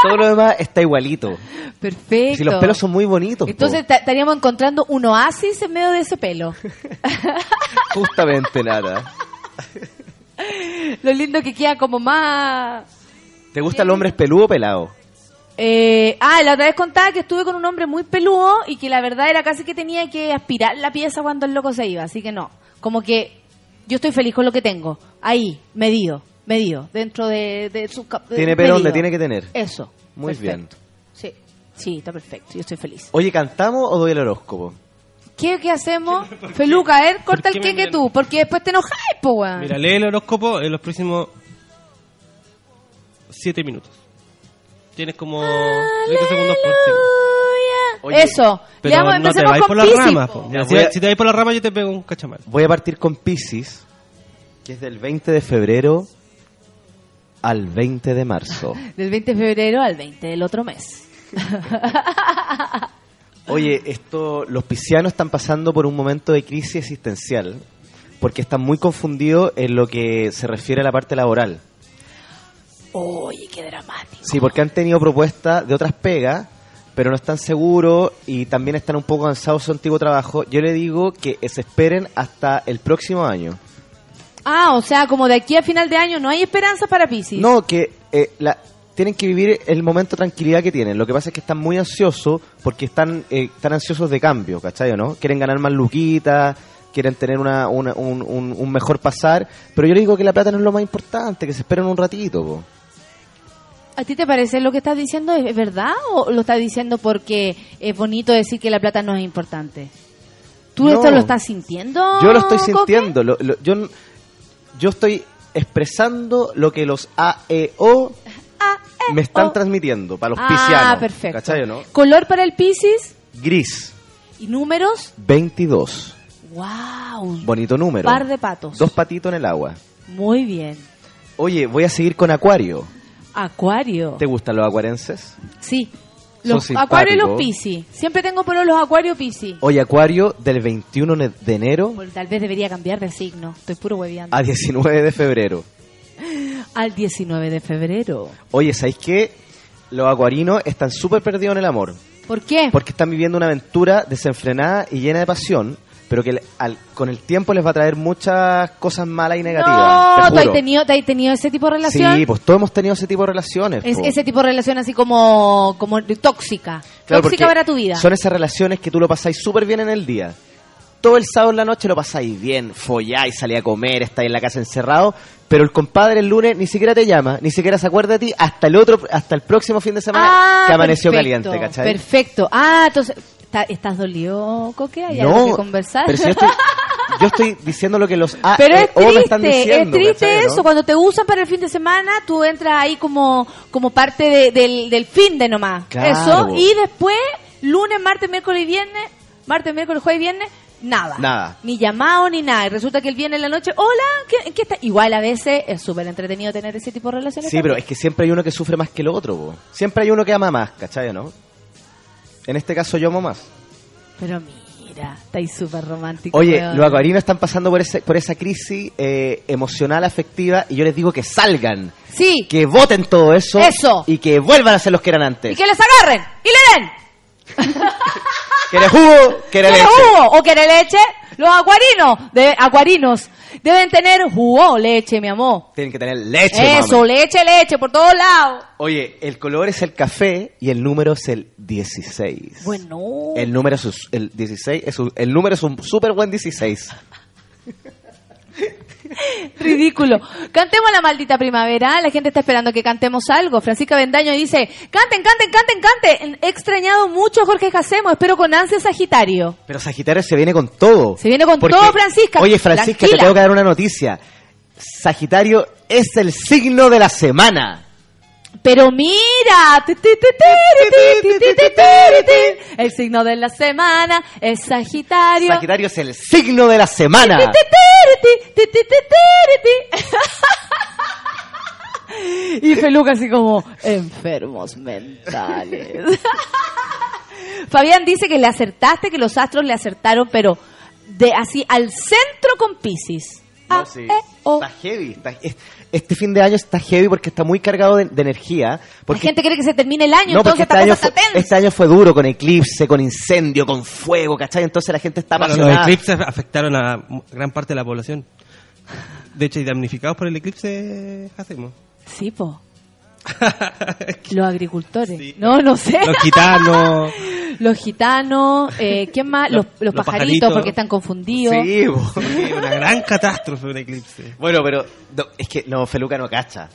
Todo lo demás está igualito. Perfecto. Si los pelos son muy bonitos. Entonces ta- estaríamos encontrando un oasis en medio de ese pelo. Justamente nada. Lo lindo que queda como más... ¿Te gusta el hombre peludo o pelado? Eh, ah, la otra vez contaba que estuve con un hombre muy peludo y que la verdad era casi que tenía que aspirar la pieza cuando el loco se iba. Así que no, como que yo estoy feliz con lo que tengo. Ahí, medido, medido, dentro de, de su... cap- Tiene donde tiene que tener. Eso. Muy perfecto. bien. Sí, sí, está perfecto, yo estoy feliz. Oye, ¿cantamos o doy el horóscopo? ¿Qué, qué hacemos? Feluca, a ver, corta ¿Por el queque miran? tú, porque después te enojáis, po, weón. Mira, lee el horóscopo en los próximos 7 minutos. Tienes como 30 segundos por sí. Oye, Eso, Pero le damos, no te empecemos vais con por las Piscis, ramas. po. po. Mira, si, Voy a- si te vais por las ramas yo te pego un cachamal. Voy a partir con Pisces, que es del 20 de febrero al 20 de marzo. Del 20 de febrero al 20 del otro mes. Oye, esto, los piscianos están pasando por un momento de crisis existencial porque están muy confundidos en lo que se refiere a la parte laboral. Oye, qué dramático. Sí, porque han tenido propuestas de otras pegas, pero no están seguros y también están un poco cansados de su antiguo trabajo. Yo le digo que se esperen hasta el próximo año. Ah, o sea, como de aquí a final de año no hay esperanza para Piscis. No, que eh, la, tienen que vivir el momento de tranquilidad que tienen. Lo que pasa es que están muy ansiosos porque están, eh, están ansiosos de cambio, ¿cachai no? Quieren ganar más luquitas, quieren tener una, una- un, un- un mejor pasar, pero yo le digo que la plata no es lo más importante, que se esperen un ratito. po. ¿A ti te parece lo que estás diciendo es verdad o lo estás diciendo porque es bonito decir que la plata no es importante? ¿Tú No. esto lo estás sintiendo? Yo lo estoy sintiendo, lo- lo- yo, yo estoy expresando lo que los AEO me están transmitiendo para los Ah, piscianos. perfecto. ¿Cachai o no? ¿Color para el Piscis? Gris, ¿Y números? 22. ¡Wow! Bonito número. Par de patos. Dos patitos en el agua. Muy bien. Oye, voy a seguir con Acuario. Acuario. ¿Te gustan los acuarenses? Sí. Los acuarios y los. Piscis. Siempre tengo por los acuarios Piscis. Oye, Acuario del 21 ne- de enero Bueno, Tal vez debería cambiar de signo. Estoy puro hueviando. a 19 de febrero. Al 19 de febrero. Oye, ¿sabéis qué? Los acuarinos están súper perdidos en el amor. ¿Por qué? Porque están viviendo una aventura desenfrenada y llena de pasión, pero que al- con el tiempo les va a traer muchas cosas malas y negativas. No, te ¿tú has tenido, has tenido ese tipo de relación? Sí, pues todos hemos tenido ese tipo de relaciones. Es, ese tipo de relación así como, como tóxica. Claro, tóxica para tu vida. Son esas relaciones que tú lo pasáis súper bien en el día. Todo el sábado en la noche lo pasáis bien, folláis, salí a comer, estáis en la casa encerrado, pero el compadre el lunes ni siquiera te llama, ni siquiera se acuerda de ti hasta el otro, hasta el próximo fin de semana Ah, que amaneció perfecto, caliente, ¿cachai? Perfecto. Ah, entonces, ¿está- ¿estás dolido, Coque? ¿Hay No, algo que conversar? pero si yo estoy, yo estoy diciendo lo que los AEO Pero es me están triste, diciendo. es triste ¿cachai, no? eso. Cuando te usan para el fin de semana, tú entras ahí como, como parte de- del, del fin de nomás. Claro, Eso. Y después, lunes, martes, miércoles y viernes, martes, miércoles, jueves y viernes, nada. Nada. Ni llamado ni nada. Y resulta que el viernes en la noche, hola, ¿qué, en qué está? Igual a veces es súper entretenido tener ese tipo de relaciones. Sí, pero es que siempre hay uno que sufre más que el otro, po. Siempre hay uno que ama más, ¿cachai, no? En este caso yo amo más. Pero mira, estáis súper romántico. Oye, weón. los acuarinos están pasando por, ese, por esa crisis eh, emocional, afectiva, y yo les digo que salgan, Sí. que voten todo eso, Eso. y que vuelvan a ser los que eran Y antes. que les agarren y le den. ¿Quiere jugo? ¿Quiere ¿Quiere leche? jugo o quiere leche? Los acuarinos, de, acuarinos deben tener jugo o leche, mi amor. Tienen que tener leche, Eso, mami. leche, leche, por todos lados. Oye, el color es el café y el número es el 16. Bueno. El número es el 16 es un- el número es un súper buen 16. Ridículo. Cantemos la maldita primavera. La gente está esperando que cantemos algo. Francisca Bendaño dice, canten, canten, canten, canten. He extrañado mucho a Jorge Jacemo. Espero con ansia Sagitario. Pero Sagitario se viene con todo. Se viene con Porque- todo, Francisca. Oye, Francisca, Tranquila. te tengo que dar una noticia. Sagitario es el signo de la semana. Pero mira, el signo de la semana es Sagitario. Sagitario es el signo de la semana. Y Feluca así como enfermos mentales. Fabián dice que le acertaste, que los astros le acertaron, pero de así al centro con Piscis. No, sí. Está heavy, está, este fin de año está heavy porque está muy cargado de, de energía. La Porque, gente quiere que se termine el año, no, porque entonces este año, está fue, este año fue duro con eclipse, con incendio, con fuego, ¿cachai? Entonces la gente está Claro, los apasionada. eclipses afectaron a gran parte de la población. De hecho, y damnificados por el eclipse hacemos. Sí, po. Los agricultores. No, no sé. Los gitanos. Los gitanos, eh, ¿quién más? Los, los, los pajaritos, pajaritos. porque están confundidos. Sí. Una gran catástrofe un eclipse. Bueno, pero no, es que no, Feluca no cacha.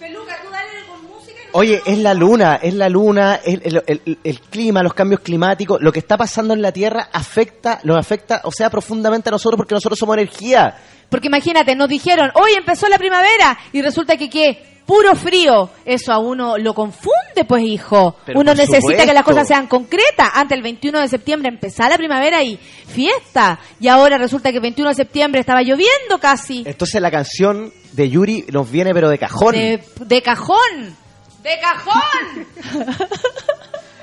Oye, es la luna, es la luna, es el, el- el- el clima, los cambios climáticos, lo que está pasando en la Tierra afecta, nos afecta, o sea, profundamente a nosotros porque nosotros somos energía. Porque imagínate, nos dijeron, hoy empezó la primavera y resulta que qué, puro frío. Eso a uno lo confunde, pues hijo. Pero uno necesita supuesto. que las cosas sean concretas. Antes el 21 de septiembre empezaba la primavera y fiesta. Y ahora resulta que el 21 de septiembre estaba lloviendo casi. Entonces la canción de Yuri nos viene pero de cajón. De, de cajón. De cajón.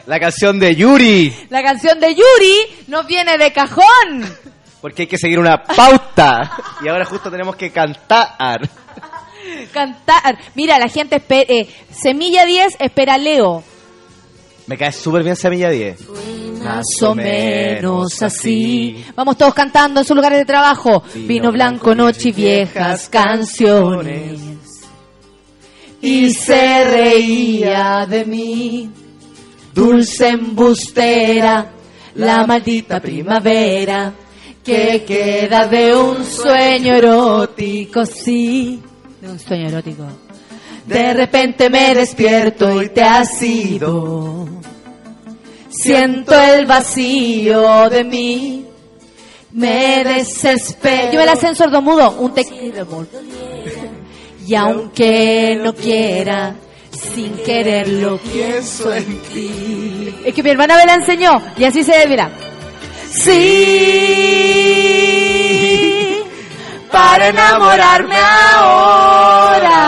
La canción de Yuri, La canción de Yuri nos viene de cajón. Porque hay que seguir una pauta. Y ahora justo tenemos que cantar. Cantar. Mira, la gente espera. eh, Semilla 10 espera Leo. Me cae súper bien Semilla 10. Más o menos así. Vamos todos cantando en sus lugares de trabajo. Vino blanco, noche y viejas canciones. Y se reía de mí, dulce embustera, la maldita primavera que queda de un sueño erótico, sí, de un sueño erótico. De repente me despierto y te has ido. Siento el vacío de mí. Me desespero. Yo me la en sordomudo. Un te. Y aunque no quiera, sin quererlo pienso en ti. Es que mi hermana me la enseñó. Y así se mira. Sí. Para enamorarme ahora.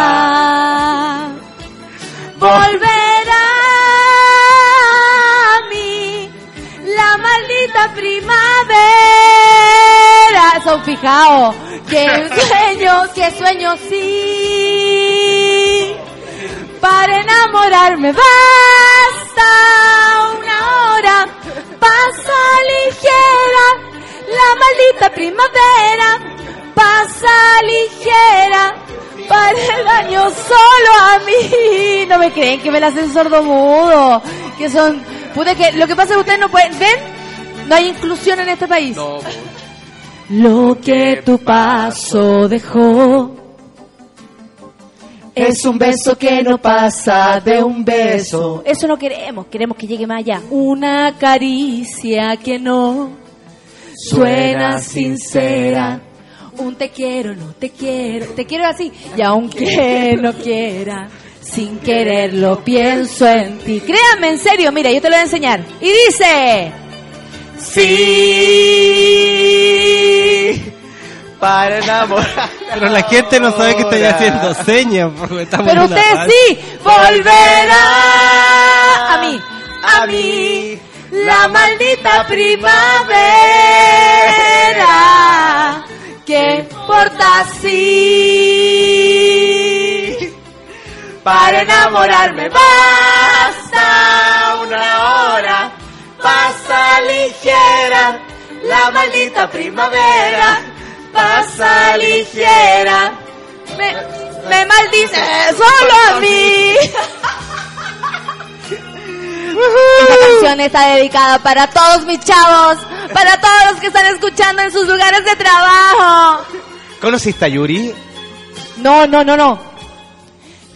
Volverá a mí la maldita primavera. Son fijaos. Que sueño, que sueño sí. Para enamorarme basta una hora. Pasa ligera la maldita primavera. Pasa ligera para el daño solo a mí. No me creen que me la hacen sordomudo. Que son. Puta que lo que pasa es que ustedes no pueden. ¿Ven? No hay inclusión en este país. Lo que tu paso dejó es un beso que no pasa de un beso. Eso no queremos, queremos que llegue más allá. Una caricia que no suena sincera. Un te quiero, no te quiero, te quiero así. Y aunque no quiera, sin quererlo pienso en ti. Créanme, en serio, mira, yo te lo voy a enseñar. Y dice... Sí. Para enamorar. Pero la gente no sabe que estoy haciendo señas. Porque estamos Pero usted sí volverá a mí, a mí, la maldita primavera que porta así. Para enamorarme basta una hora, pasa ligera la maldita primavera, pasa ligera. Me, me maldice solo a mí. Esta canción está dedicada para todos mis chavos, para todos los que están escuchando en sus lugares de trabajo. ¿Conociste a Yuri? No, no, no, no.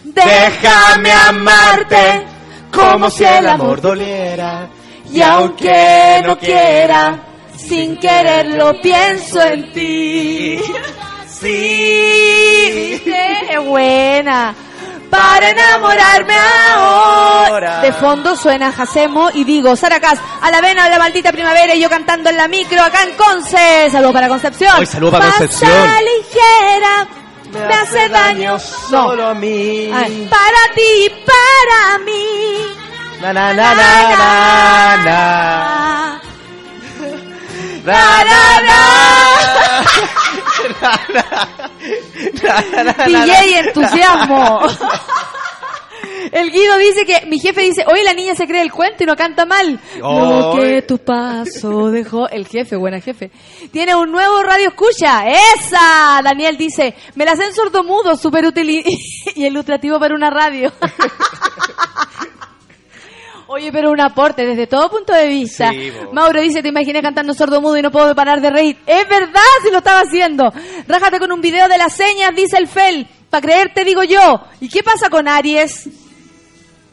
Déjame amarte como si el amor doliera. Y aunque no quiera, sin quererlo pienso en ti. Sí, es buena. Para enamorarme ahora. De fondo suena Jacemo y digo, Saracas, a la vena de la maldita primavera y yo cantando en la micro acá en Conce. Saludo para Concepción. Hoy saludo para Concepción. Pasa ligera, me hace daño. solo a mí. Ay, para ti, para mí. Na, na, na. Na, na, na. DJ entusiasmo. El Guido dice que mi jefe dice, hoy la niña se cree el cuento y no canta mal. Lo Ay. que tu paso dejó el jefe, buena jefe. Tiene un nuevo radio escucha. Esa. Daniel dice, me la hacen sordomudo, súper útil y, y ilustrativo para una radio. Oye, pero un aporte desde todo punto de vista. Sí. Mauro dice, te imaginé cantando sordomudo y no puedo parar de reír. Es verdad, si lo estaba haciendo. Rájate con un video de las señas, dice el Fel. Para creerte, digo yo. ¿Y qué pasa con Aries?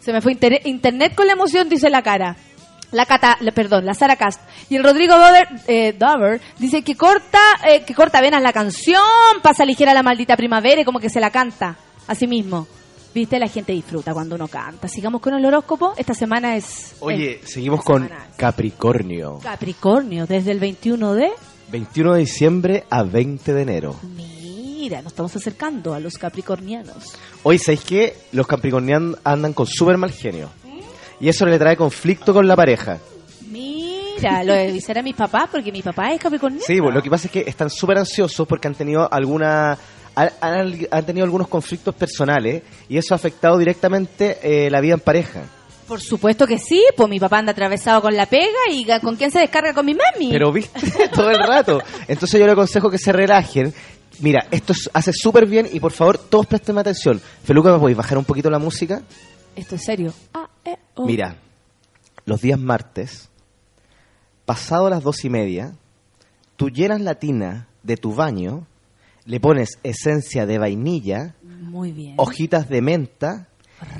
Se me fue inter- internet con la emoción, dice la cara. La Cata, la- perdón, la Sara Cast. Y el Rodrigo Dover, eh, Dover dice que corta, eh, que corta venas la canción, pasa ligera la maldita primavera y como que se la canta. Así mismo. Viste, la gente disfruta cuando uno canta. Sigamos con el horóscopo. Esta semana es Oye, seguimos con Capricornio. Capricornio, desde el 21 de... 21 de diciembre a 20 de enero. Mira, nos estamos acercando a los capricornianos. Hoy, ¿sabéis qué? Los capricornianos andan con súper mal genio. Y eso le trae conflicto con la pareja. Mira, lo de avisar a mis papás porque mi papá es capricorniano. Sí, pues, lo que pasa es que están súper ansiosos porque han tenido alguna han, tenido algunos conflictos personales y eso ha afectado directamente eh, la vida en pareja. Por supuesto que sí, pues mi papá anda atravesado con la pega y con quién se descarga con mi mami. Pero viste todo el rato. Entonces yo le aconsejo que se relajen. Mira, esto es- hace súper bien y por favor todos presten atención. Feluca, ¿me podéis bajar un poquito la música? Esto es serio. Ah, eh, oh. Mira, los días martes, pasado las dos y media, tú llenas la tina de tu baño, le pones esencia de vainilla, Muy bien. hojitas de menta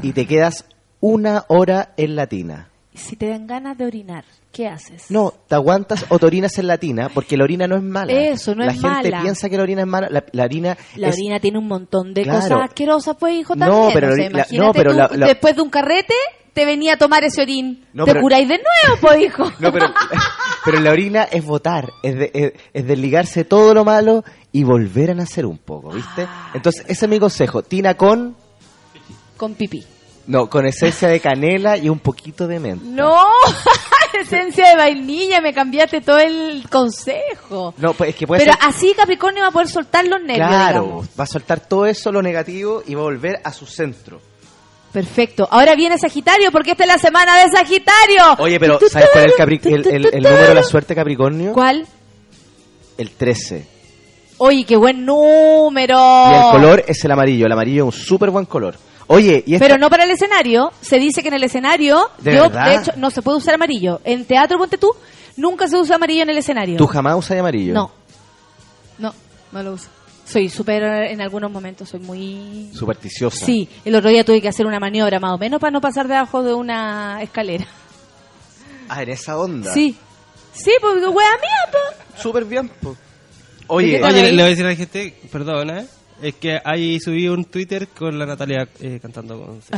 y te quedas una hora en la tina. Si te dan ganas de orinar, ¿qué haces? No, te aguantas o te orinas en la tina porque la orina no es mala. Eso, no la es gente mala. piensa que la orina es mala. La, la orina La es- orina tiene un montón de Claro. cosas asquerosas, pues, hijo, No, también. pero O sea, la- imagínate no, pero tú, la- la- después de un carrete, te venía a tomar ese orín. No, te pero- curáis de nuevo, pues, hijo. No, pero, pero la orina es votar, es, de- es, es desligarse todo lo malo y volver a nacer un poco, ¿viste? Ah, Entonces, ese es mi consejo. Tina con, Con pipí. no, con esencia de canela y un poquito de menta. No, esencia de vainilla, me cambiaste todo el consejo. No, pues es que puede Pero ser... así Capricornio va a poder soltar los nervios, Claro, digamos. va a soltar todo eso, lo negativo, y va a volver a su centro. Perfecto. Ahora viene Sagitario, porque esta es la semana de Sagitario. Oye, pero ¿sabes cuál es el, el, el- el número de la suerte Capricornio? ¿Cuál? El 13. Oye, qué buen número. Y el color es el amarillo. El amarillo es un súper buen color. Oye, y. Pero no para el escenario. Se dice que en el escenario, ¿De yo, verdad? de hecho, no se puede usar amarillo. En teatro, ponte tú, nunca se usa amarillo en el escenario. ¿Tú jamás usas amarillo? No. No, no lo uso. Soy súper, en algunos momentos, soy muy... Supersticiosa. Sí, el otro día tuve que hacer una maniobra más o menos para no pasar debajo de una escalera. Ah, en esa onda. Sí. Sí, porque wea mía, po. Súper bien, po. Oye, Oye, le, voy a decir a la gente, perdona, es que ahí subí un Twitter con la Natalia eh, cantando con...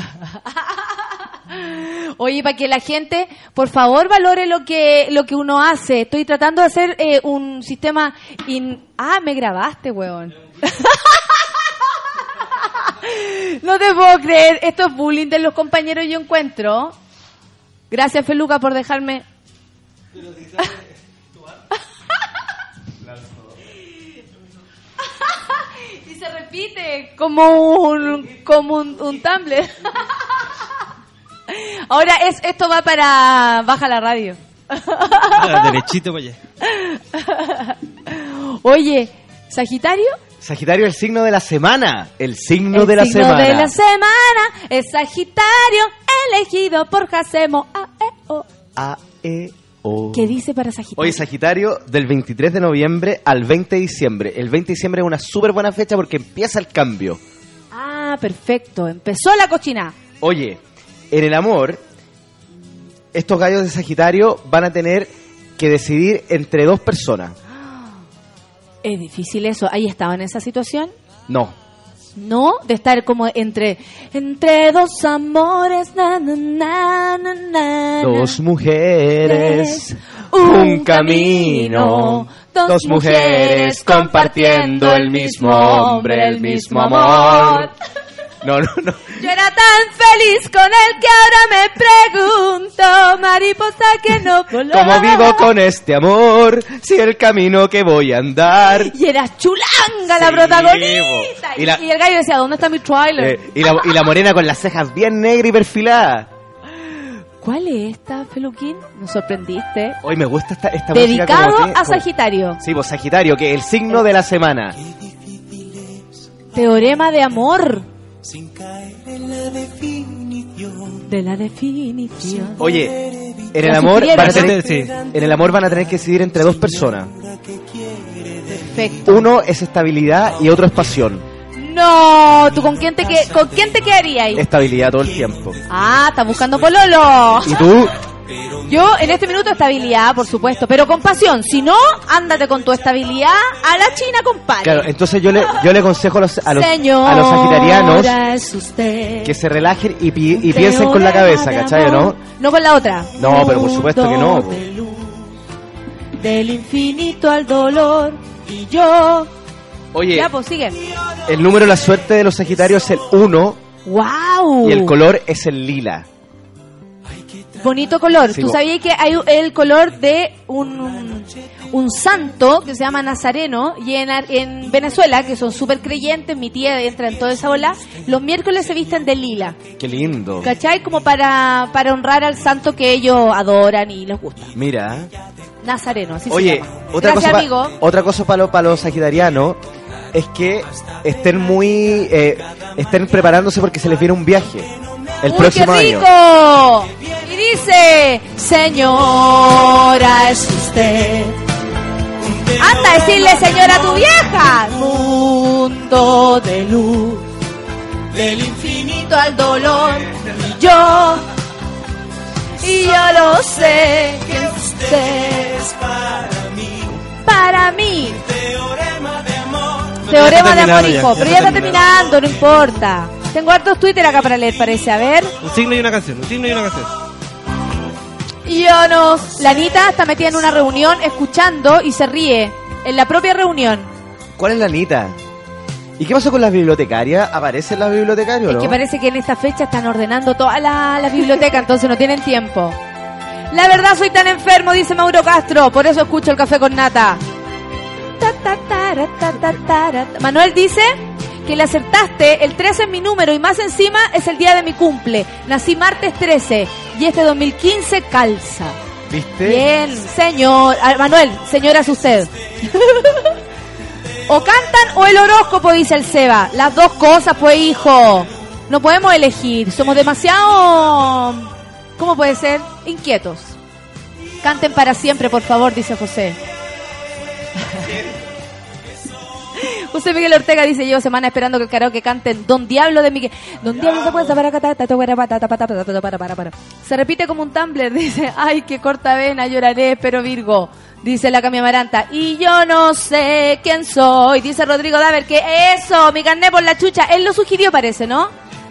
Oye, para que la gente, por favor, valore lo que lo que uno hace. Estoy tratando de hacer eh, un sistema... in- Ah, me grabaste, weón. no te puedo creer. Esto es bullying de los compañeros yo encuentro. Gracias, Feluca, por dejarme... y se repite como un como un, un Tumblr. Ahora es esto va para baja la radio. Ah, derechito para allá. Oye, Sagitario, Sagitario el signo de la semana. El signo el de la signo semana. de la semana es Sagitario elegido por Jacemo. Ah, eh, oh. A, E, Oh. ¿Qué dice para Sagitario? Oye, Sagitario, del 23 de noviembre al 20 de diciembre. El 20 de diciembre es una súper buena fecha porque empieza el cambio. Ah, perfecto. Empezó la cochina. Oye, en el amor, estos gallos de Sagitario van a tener que decidir entre dos personas. Es difícil eso. ¿Ahí estaba en esa situación? No, ¿No? De estar como entre entre dos amores. Na, na, na, na, na, dos mujeres, un un camino, dos mujeres compartiendo el mismo hombre, el mismo amor. No, no, no. Yo era tan feliz con él que ahora me pregunto, mariposa que no voló. ¿Cómo vivo con este amor? Si el camino que voy a andar. Y era chulanga la Sí, protagonista. bo. Y la- y el gallo decía, ¿dónde está mi trailer? Eh, y, la, y la morena con las cejas bien negras y perfiladas. ¿Cuál es esta, Feluquín? Nos sorprendiste. Hoy me gusta esta, esta música. Dedicado como que- a Sagitario. Sí, pues Sagitario, que es el signo de la semana. Teorema de amor. Sin caer en la definición. De la definición. Oye, en el amor van a ¿no? tener, Sí. en el amor van a tener que decidir entre dos personas. Perfecto. Uno es estabilidad y otro es pasión. No, ¿tú con quién te, que- con quién te quedarías ahí? Estabilidad todo el tiempo. Ah, está buscando pololo. ¿Y tú? Yo en este minuto estabilidad, por supuesto, pero con pasión. Si no, ándate con tu estabilidad a la China, compadre. Claro, entonces yo le, yo le aconsejo a los, a los, Señora, a los sagitarianos que se relajen y, pi- y piensen con la cabeza, ¿cachai no? No con la otra. No, pero por supuesto que no. po. De luz, Del infinito al dolor. Y yo. Oye, Ya, pues sigue. el número de la suerte de los sagitarios es el 1 ¡Wow! y el color es el lila. Bonito color. Sí, ¿Tú sabías que hay el color de un, un santo que se llama Nazareno? Y en, en Venezuela, que son súper creyentes, mi tía entra en toda esa ola, los miércoles se visten de lila. Qué lindo. ¿Cachai? Como para, para honrar al santo que ellos adoran y les gusta. Mira. Nazareno, así Oye, se llama. otra Gracias, cosa, pa- amigo. otra cosa para los, para los sagitarianos es que estén muy, eh, estén preparándose porque se les viene un viaje el ¡Uy, próximo qué año. rico! Y dice, señora, es usted. Anda a decirle, señora, a tu vieja. Mundo de luz, del infinito al dolor. Y yo, y yo lo sé, que usted es para mí. Para mí. Teorema de amor. Teorema de amor, hijo. Pero ya está terminando, no importa. Tengo hartos Twitter acá para leer, parece. A ver. Un signo y una canción, un signo y una canción. Yo no. La Anita está metida en una reunión escuchando y se ríe. En la propia reunión. ¿Cuál es la Anita? ¿Y qué pasó con las bibliotecarias? ¿Aparecen las bibliotecarias o Es no? que parece que en esta fecha están ordenando toda la, la biblioteca, entonces no tienen tiempo. La verdad soy tan enfermo, dice Mauro Castro, por eso escucho el café con nata. Ta, ta, tara, ta, ta, tara, ta. Manuel dice que le acertaste, el 13 es mi número y más encima es el día de mi cumple. Nací martes 13 y este 2015 calza. ¿Viste? Bien, señor. Ah, Manuel, señora es usted. o cantan o el horóscopo, dice el Seba. Las dos cosas, pues, hijo. No podemos elegir. Somos demasiado... ¿Cómo puede ser? Inquietos. Canten para siempre, por favor, dice José. José Miguel Ortega dice, llevo semana esperando que el karaoke canten Don Diablo de Miguel. Don Diablo se puede para para para para. Se repite como un Tumblr, dice, ay, qué corta vena, lloraré, pero Virgo. Dice la Cami Amaranta, y yo no sé quién soy. Dice Rodrigo Daver que eso, mi carné por la chucha. Él lo sugirió, parece, ¿no?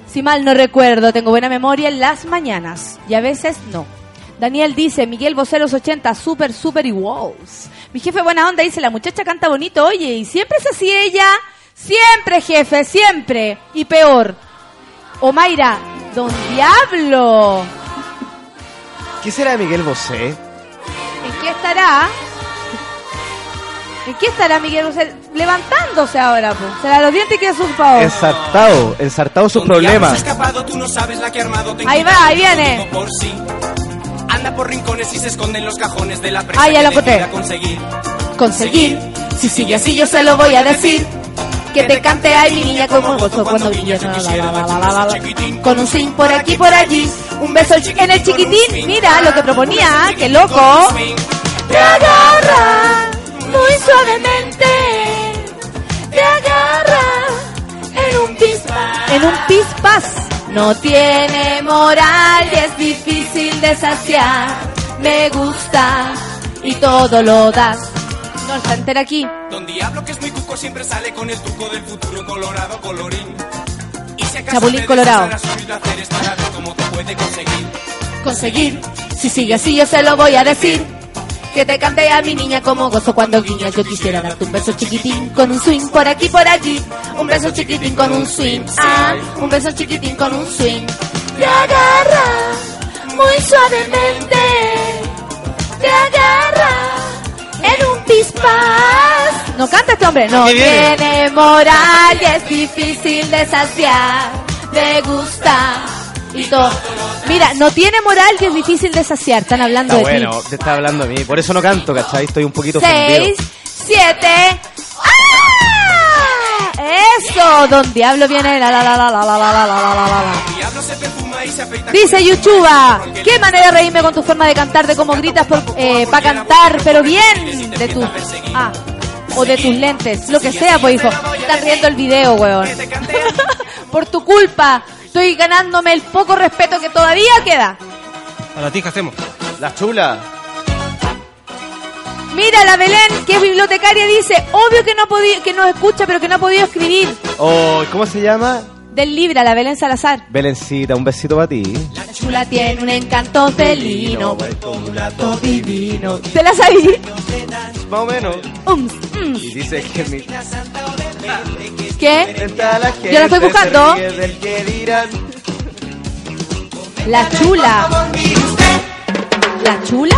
Si mal no recuerdo, tengo buena memoria en las mañanas. Y a veces no. Daniel dice, Miguel Voceros 80, súper, súper y wow. Mi jefe buena onda dice, la muchacha canta bonito, oye, y siempre es así ella. Siempre, jefe, siempre. Y peor. O Mayra, don Diablo. ¿Qué será de Miguel Bosé? ¿En qué estará? ¿En qué estará Miguel Bosé? Levantándose ahora, pues. Será los dientes que asustado. Ensartado, ensartado sus problemas. escapado, tú no sabes la que ha armado. ten Ahí va, ahí viene. todo Por sí. Anda por rincones y se esconde en los cajones de la presa. Ah, ya que lo le encontré. quiera conseguir. Conseguir. Si sigue así, yo se lo voy a decir. Que te cante ay mi niña como gozo cuando guiñas. Con un swing por aquí por allí. Un beso en el chiquitín. Mira lo que proponía. Qué loco. Te agarra muy suavemente. Te agarra en un pispas. En un pispas. No tiene moral y es difícil de saciar. Me gusta y todo lo das. No está entera aquí. Don Diablo, que es muy cuco, siempre sale con el truco del futuro colorado colorín. Y si acaso Chapulín te colorado. cómo te puede conseguir. Conseguir. Si sigue así, yo se lo voy a decir. Que te cante a mi niña como gozo cuando guiñas. Yo quisiera darte un beso chiquitín con un swing por aquí por allí. Un beso chiquitín con un swing. Ah, un beso chiquitín con un swing. Te agarra muy suavemente. Te agarra en un pispas. No canta este hombre. No tiene moral y es difícil de saciar. Me gusta todo. Mira, no tiene moral y es difícil de saciar. Están hablando Está de bueno, ti. te está hablando a mí. Por eso no canto, ¿cachai? Estoy un poquito. Seis, siete. ¡Ah! Eso, don Diablo viene. La, la, la, la, la, la, la, la, la, la, la. Dice Yuchuba, qué manera de reírme con tu forma de cantar, de cómo gritas para cantar, pero bien de tus... Ah, o de tus lentes, lo que sea, pues hijo. Están riendo el video, weón. Por tu culpa, estoy ganándome el poco respeto que todavía queda. Para ti, ¿qué hacemos? La chula. Mira, la Belén, que es bibliotecaria, dice, obvio que no ha podido, que nos escucha, pero que no ha podido escribir. Oh, ¿Cómo se llama? Del Libra, la Belén Salazar. Belencita, un besito para ti. La chula tiene un encanto felino, divino. ¿Te la sabí? Más o menos. Um, mm. Y dice que mi... ¿Qué? Yo la estoy buscando. La chula. ¿La chula?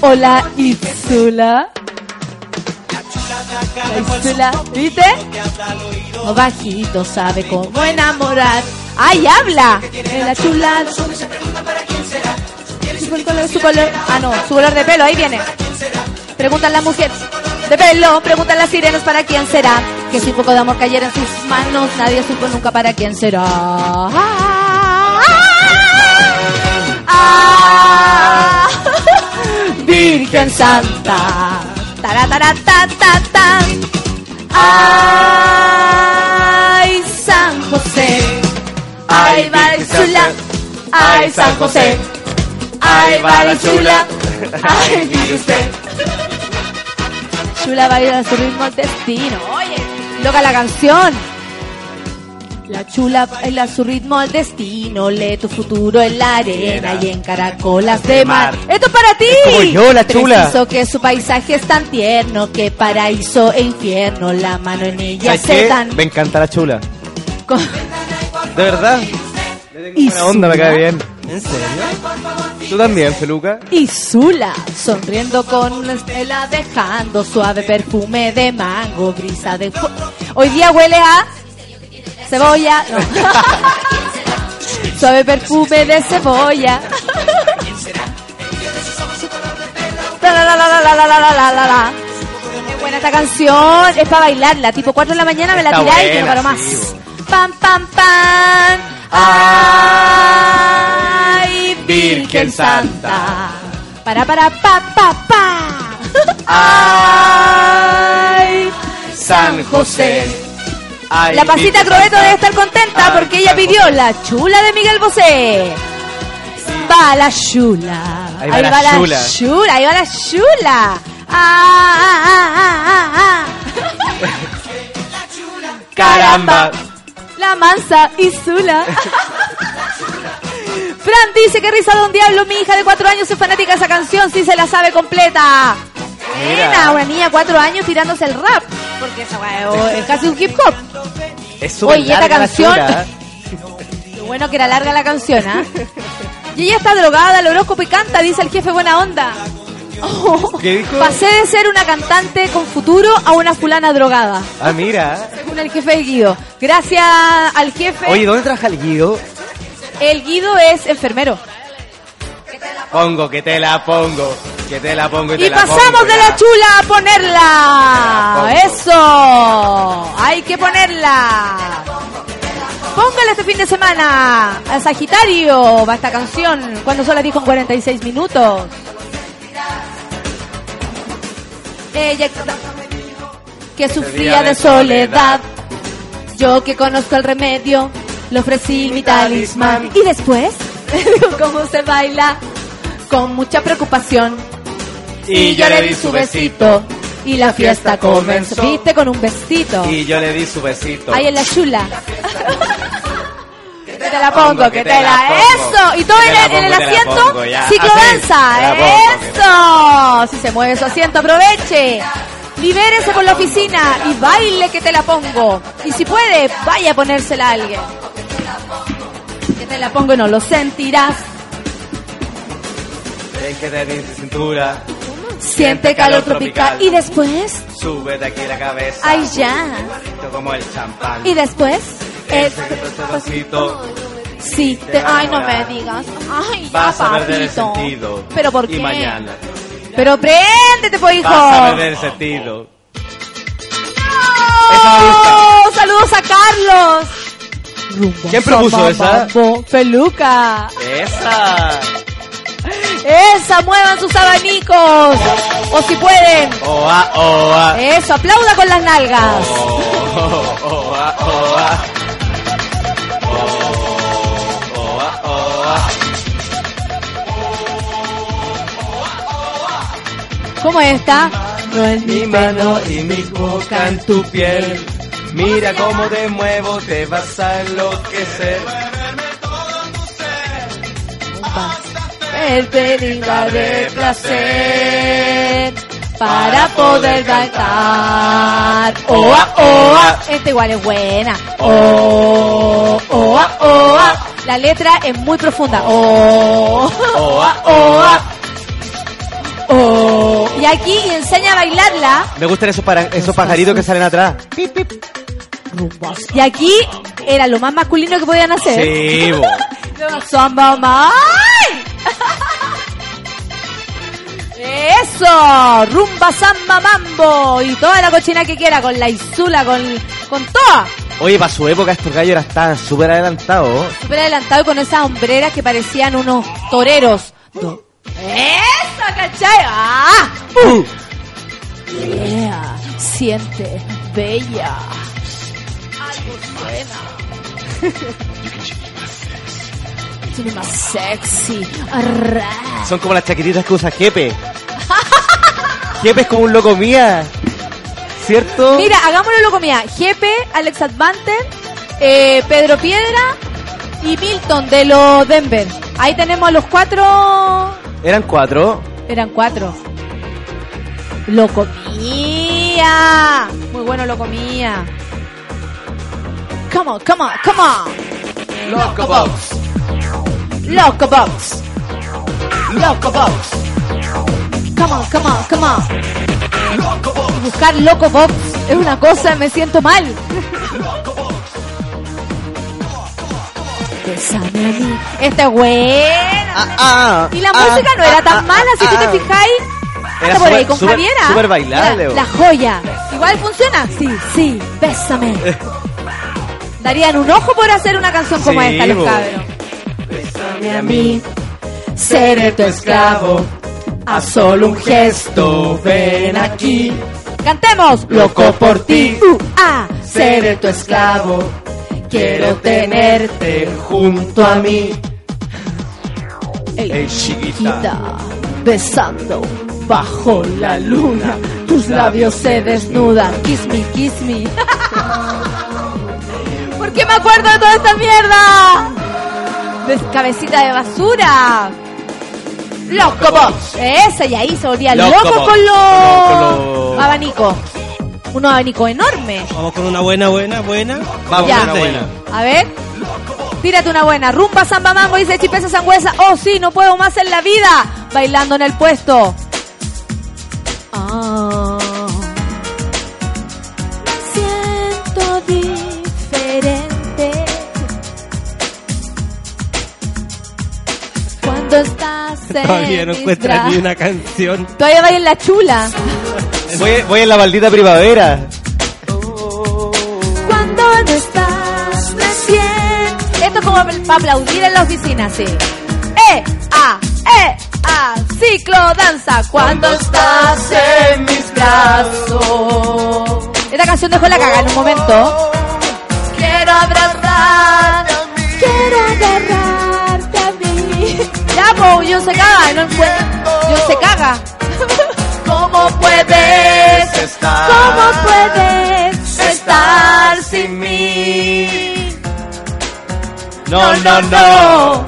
¿O la Itzula? ¿Viste? O bajito sabe cómo enamorar. ¡Ay, habla! Eh, La chula. Su color, su color. Ah, no, su color de pelo, ahí viene. Preguntan la mujer de pelo, preguntan las sirenas para quién será. Que si un poco de amor cayera en sus manos, nadie supo nunca para quién será. Ah, ah, Virgen Santa. Tarataratata. Ay, San José. Ay, va la chula. Ay, San José. Ay, va la chula. Ay, mire usted. Chula baila a su ritmo al destino. Oye, loca la canción. La chula baila su ritmo al destino. Lee tu futuro en la arena y en caracolas de mar. Esto es para ti. como yo, la chula. Preciso que su paisaje es tan tierno que paraíso e infierno. La mano en ella ¿Sabes se dan. Me encanta la chula. con- De verdad. Y Buena onda, me cae bien. ¿En serio? ¿Tú también, Feluca? Y Zula, sonriendo con la estela, dejando suave perfume de mango, brisa de Hoy día huele a cebolla. Suave perfume de cebolla. La, la, la, la, la, la, la, la, la. Es buena esta canción, es para bailarla, tipo 4 de la mañana me la tiráis y no paro más. Pam, pam, pam. Ay, Virgen Santa. Para, para, pa, pa, pa. Ay, San José. Ay, La pasita Crobeto debe estar contenta Ay, porque ella pidió la chula de Miguel Bosé. Va la chula. Ahí va la chula. chula. Ahí va la chula. Ah, ah. Caramba. La mansa y Zula. Fran dice que risa de un diablo. Mi hija de cuatro años es fanática de esa canción. Sí se la sabe completa. Buena, una niña de cuatro años tirándose el rap. Porque esa weá es casi un hip hop. Es súper Oye, esta canción- chula. Lo bueno que era larga la canción, ¿ah? Y ella está drogada al horóscopo y canta, dice el jefe buena onda. Oh, ¿Qué dijo? pasé de ser una cantante con futuro a una fulana drogada. Ah, mira. Según el jefe de Guido. Gracias al jefe. Oye, ¿dónde trabaja el Guido? El Guido es enfermero. Pongo, que te la pongo. Que te la pongo y te Y la pasamos pongo, de la chula a ponerla. Eso. Ay, que ponerla. Póngala este fin de semana a Sagitario, va esta canción, cuando solo dijo en 46 minutos. Ella que sufría de soledad, yo que conozco el remedio, le ofrecí mi talismán. Y después, cómo se baila, con mucha preocupación. Y yo le di su besito. Y la fiesta comenzó. Viste con un besito. Y yo le di su besito. Ahí en la chula. Que te la pongo, que te la... ¡Eso! Y todo en el, asiento, ciclodanza. ¡Eso! Si se mueve su asiento, aproveche. Libérese por la oficina y baile que te la pongo. Y si puede, vaya a ponérsela a alguien. Que te la pongo y no lo sentirás. Ven que te cintura. Siente calor tropical. Y después, Sube de aquí la cabeza. ay ya. Como el champán. Y después, el... Besito. Sí, te... ay, no me digas. Ay, ya, Vas a perder el sentido. ¿Pero por Y qué? mañana. Pero préndete, pues, hijo. Vas a perder el sentido. ¡Oh! ¡Saludos a Carlos! ¿Quién propuso esa? Peluca. Esa. Esa, muevan sus abanicos. O si pueden. Oa, oa. Eso, aplauda con las nalgas. Oa, oa. Oh, oa, oa. ¿Cómo está? No es Mi mano y mi boca en tu piel. Mira cómo te muevo, te vas a enloquecer. el peligro de placer para poder bailar. Oa, oa. Esta igual es buena. Oh, oa, oa. La letra es muy profunda. Oa, oa. oh. Y aquí enseña a bailarla. Me gustan esos, para- esos pajaritos que salen atrás. Y aquí era lo más masculino que podían hacer. Sí. Samba Mai. Eso, rumba samba mambo y toda la cochina que quiera con la Isula, con, con toda. Oye, para su época estos gallos estaban súper adelantados. Súper adelantado y con esas hombreras que parecían unos toreros. Do- ¡Eso, cachai! ¡Ah! Uh. Yeah, siente, bella. Tiene más sexy. Arra. Son como las chaquetitas que usa Jepe. Jepe es como un loco mía. ¿Cierto? Mira, hagámoslo loco mía. Jepe, Alex Advanter, eh, Pedro Piedra y Milton de los Denver. Ahí tenemos a los cuatro. Eran cuatro. Eran cuatro. Loco mía. Muy bueno loco mía. Come on, come on, come on. Loco Box. Loco Box. Loco Box. Come on, come on, come on. Y buscar Loco Box es una cosa, me siento mal. Bésame a mí. Esta es buena. Ah, y la ah, música no era ah, tan ah, mala, si tú ah. te fijáis. Era por ahí súper- con Javiera. bailable, La, joya. Igual funciona. Sí, sí, bésame. Darían un ojo por hacer una canción como Sí, esta, los cabros. Bésame a mí, seré tu esclavo. A solo un gesto, ven aquí. Cantemos. Loco por ti. Uh, ah, Seré tu esclavo. Quiero tenerte junto a mí. Ey, chiquita. besando bajo la luna. Tus labios se desnudan. Kiss me, kiss me. ¿Por qué me acuerdo de toda esta mierda? De cabecita de basura. Loco Box. Esa y ahí se volvía Loco con los abanicos. Un abanico enorme. Vamos con una buena, buena, buena. Vamos Ya. con una buena. A ver. Tírate una buena. Rumba, samba, mambo, dice Chipesa Sangüesa. Oh, sí, no puedo más en la vida. Bailando en el puesto. Ah. Todavía no encuentras ni una canción. Todavía voy en la chula. voy, voy en la maldita primavera. Cuando no estás recién. Esto es como para aplaudir en la oficina, sí. ¡Eh! ¡Ah! ¡Eh! ¡Ah! Ciclo danza. Cuando estás en mis brazos. Esta canción dejó la caga en un momento. Quiero abrazar. Quiero agarrar po, yo se caga, no. Yo se caga. ¿Cómo puedes estar? ¿Cómo puedes estar sin mí? No, no, no.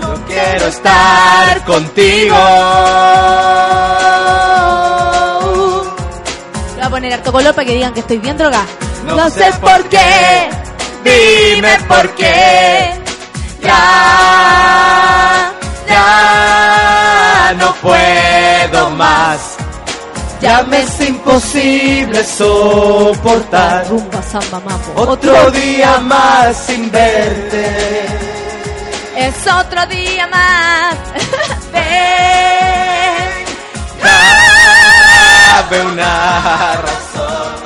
Yo quiero estar contigo. Voy a poner harto color para que digan que estoy bien drogada. No No, sé sé por qué, dime por qué. Ya, Ya no puedo más. Ya me es imposible soportar rumba, samba, otro día más sin verte. Es otro día más. Ven. Dame una razón.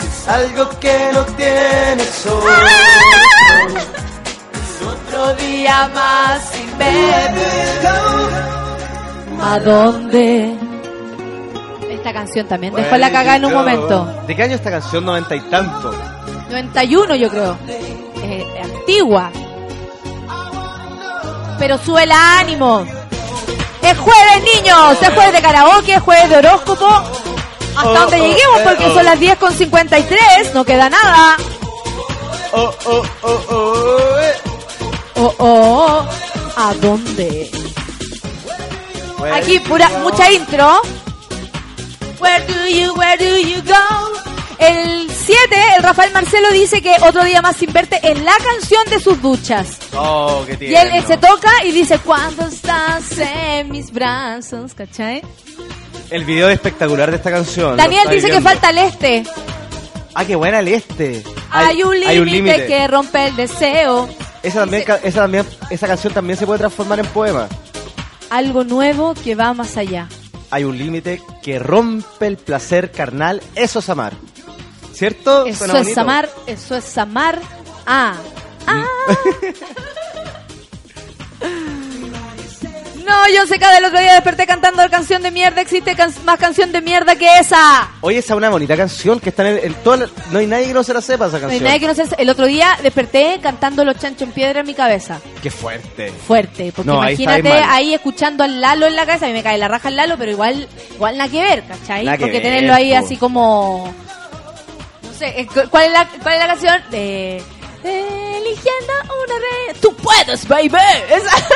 Si es algo que no tienes hoy. Es otro día más sin verte. ¿A dónde? Esta canción también dejó la cagada en un momento. ¿De qué año esta canción? Noventa y tanto. 91 yo creo. Eh, antigua. Pero sube el ánimo. Es jueves, niños. Es jueves de karaoke, es jueves de horóscopo. Hasta Oh, donde oh, lleguemos eh, porque oh. son las 10 con 53. No queda nada. Oh, oh, oh, oh, eh. Oh, oh. ¿A dónde? Bueno, Aquí pura, mucha intro. Where do you, where do you go? El 7, el Rafael Marcelo dice que otro día más sin verte en la canción de sus duchas. Oh, qué Y él, él tierno. se toca y dice, cuando estás en mis brazos, ¿cachai? El video es espectacular de esta canción. Daniel dice que falta el este. Ah, qué buena el este. Hay, un límite que rompe el deseo. Esa, también, esa, también, esa canción también se puede transformar en poema. Algo nuevo que va más allá. Hay un límite que rompe el placer carnal. Eso es amar. ¿Cierto? Eso Suena es bonito. amar, eso es amar. Ah, ah. No, yo sé que del otro día desperté cantando la canción de mierda. Existe can- más canción de mierda que esa. Oye, esa es una bonita canción que está en, en toda la- No hay nadie que no se la sepa esa No hay canción. nadie que no se... El otro día desperté cantando los chanchos en piedra en mi cabeza. Qué fuerte. Fuerte, porque No, imagínate ahí, escuchando al Lalo en la cabeza. A mí me cae la raja el Lalo, pero igual, igual nada que ver, ¿cachai? Que porque ver, tenerlo ahí así como... No sé, eh, cu- ¿cuál es la, cuál es la canción? De... Eligiendo una vez... ¡Tú puedes, baby! Esa-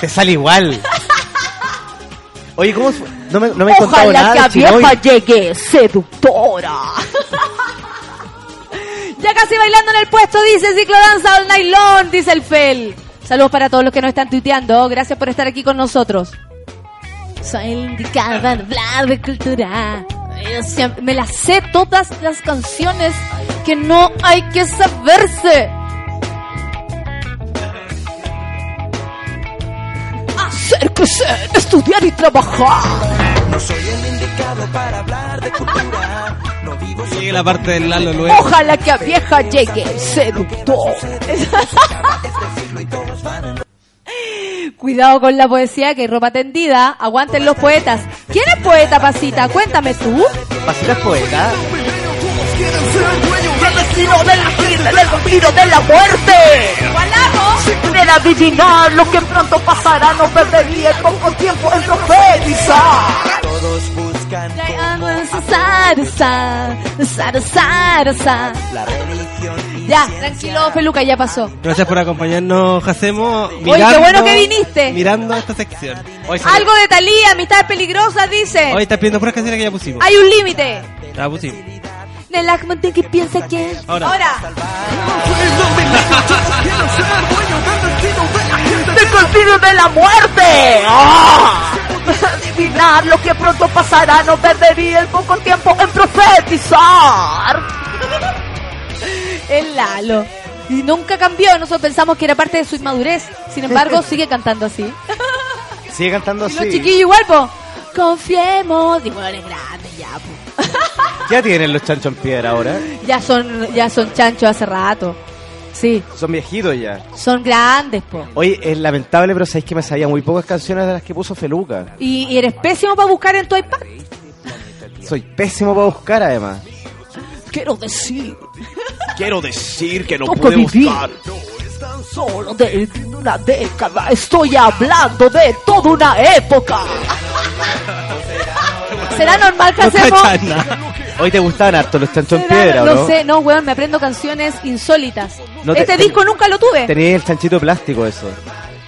Te sale igual. Oye, ¿cómo fue? No me, no me he Ojalá nada que a de vieja llegue seductora. ya casi bailando en el puesto, dice Ciclo Danza All Night Long, dice el Fel. Saludos para todos los que nos están tuiteando. Gracias por estar aquí con nosotros. Soy indicada para hablar de cultura. Me las sé todas las canciones que no hay que saberse. Hacer crecer, estudiar y trabajar. No soy el indicado para hablar de cultura. No vivo Llegue la parte del Lalo luego. Ojalá que a vieja llegue el seductor. Cuidado con la poesía, que hay ropa tendida. Aguanten los poetas. ¿Quién es poeta, Pasita? Cuéntame tú. Pasita es poeta. del destino de la vida, del vampiro de la muerte. Quieren adivinar lo que pronto pasará, no perdería el poco tiempo en profetizar. Todos buscan la religión. Ya, tranquilo, Peluca, ya pasó. Gracias por acompañarnos, Jacemo. Oye, qué bueno que viniste. Mirando esta sección. Hoy, Algo de Talía, amistades peligrosas, dice. hoy estás pidiendo puras canciones que ya pusimos. Hay un límite. La pusimos. ¿de qué piensa que? Ahora. ¡Del colpillo de la muerte! ¡Ah! Adivinar lo que pronto pasará, no perdería el poco tiempo en profetizar. El Lalo. Y nunca cambió, nosotros pensamos que era parte de su inmadurez. Sin embargo, sigue cantando así. Sigue cantando Y los así. chiquillos igual, po. Confiemos. Digo, eres grande ya, po. Ya tienen los chanchos en piedra ahora. Ya son, ya son chanchos hace rato. Sí, Son viejitos ya. son grandes, po. Oye, es lamentable, pero sabéis que me sabía muy pocas canciones de las que puso Feluca. Y, y eres pésimo para buscar en tu iPad. Soy pésimo para buscar, además. Quiero decir, Quiero decir que no Toca pude vivir. buscar. solo de una década, estoy hablando de toda una época. ¿Será normal que No hacemos? nada. Hoy te gustaban harto los chanchos en ¿Será- piedra, ¿o no no? sé, no, weón, me aprendo canciones insólitas. No te- este te- disco nunca lo tuve. Tenía el chanchito de plástico eso.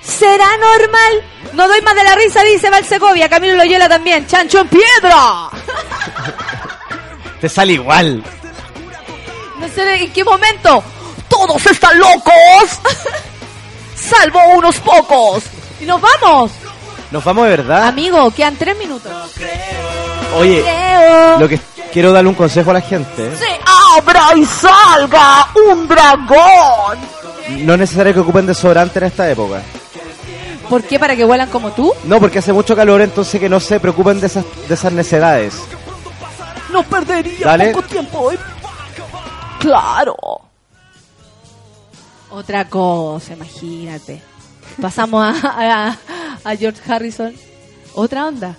¿Será normal? No doy más de la risa, dice Valsegovia. Camilo Loyola también. ¡Chancho en piedra! Te sale igual. En qué momento. ¡Todos están locos! ¡Salvo unos pocos! ¡Y nos vamos! Nos vamos de verdad. Amigo, quedan tres minutos. Oye, Creo. lo que quiero darle un consejo a la gente. ¡Se abra y salga un dragón! No es necesario que ocupen desodorante en esta época. ¿Por qué? ¿Para que huelan como tú? No, porque hace mucho calor, entonces que no se preocupen de esas, de esas necedades. No perdería Dale. poco tiempo hoy. Claro. Otra cosa, imagínate. Pasamos a, a- a George Harrison. Otra onda.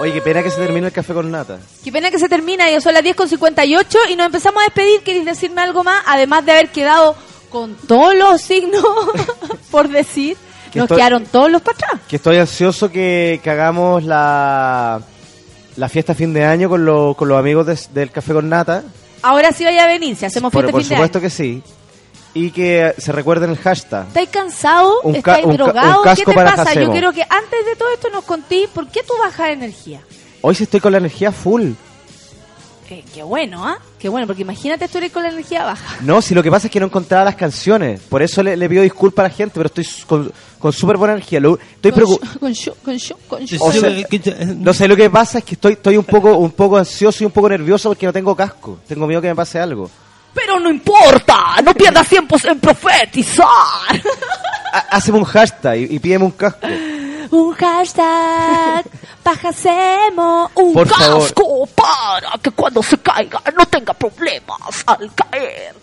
Oye, qué pena que se termine el café con nata. Qué pena que se termina, ya son las 10.58 y nos empezamos a despedir. ¿Queréis decirme algo más? Además de haber quedado con todos los signos por decir, Que nos estoy- quedaron todos los para atrás. Que estoy ansioso que, que hagamos la, la fiesta fin de año con, lo- con los amigos de- del café con nata. Ahora sí vaya a venir, si hacemos Por, fiesta por fin de supuesto que sí. Y que se recuerden el hashtag. ¿Estáis cansados? Un ca- ¿Estáis un drogados? un ¿Qué te pasa? Yo quiero que antes de todo esto nos contéis por qué tú bajas energía. Hoy sí estoy con la energía full. Eh, qué bueno, ¿ah? Qué bueno, porque imagínate eres con la energía baja. No, si lo que pasa es que no encontraba las canciones. Por eso le, le pido disculpas a la gente, pero estoy con, con súper buena energía. Lo- estoy Con show, con show, con show, con show. O sea, no sé, lo que pasa es que estoy, estoy un poco un poco ansioso y un poco nervioso porque no tengo casco. Tengo miedo que me pase algo. Pero no importa, no pierdas tiempos en profetizar. Ha- Hazme un hashtag y, y pídeme un casco. Un hashtag, bajasemos un Por favor. casco para que cuando se caiga no tenga problemas al caer.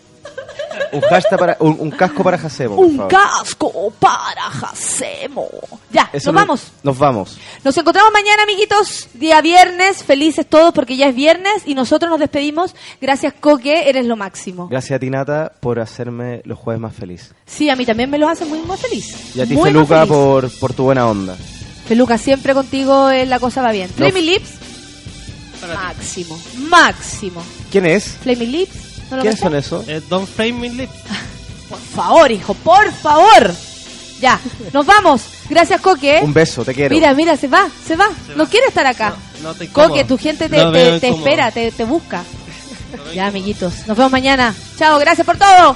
Un hashtag para un, un casco para Jacemo, por Un favor. casco para Jacemo. Ya, Eso nos no- vamos. Nos vamos. Nos encontramos mañana, amiguitos, día viernes, felices todos porque ya es viernes y nosotros nos despedimos. Gracias, Coque, eres lo máximo. Gracias a ti, Nata, por hacerme los jueves más feliz. Sí, a mí también me lo hace muy, muy feliz. Y a ti, Muy, Feluca, feliz. por, por tu buena onda. Feluca, siempre contigo eh, la cosa va bien. No. Flaming Lips, máximo, máximo. ¿Quién es? Flaming Lips, ¿no ¿Quiénes son esos? Eh, Don't frame me lips. Por favor, hijo, por favor. Ya, nos vamos. Gracias, Coque. Un beso, te quiero. Mira, mira, se va, se va. No quiere estar acá. No Coque, tu gente te, espera, te, te busca. Ya, amiguitos. Nos vemos mañana. Chao, gracias por todo.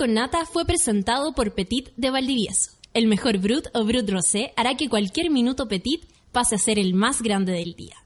Con Nata fue presentado por Petit de Valdivieso. El mejor Brut o Brut Rosé hará que cualquier minuto Petit pase a ser el más grande del día.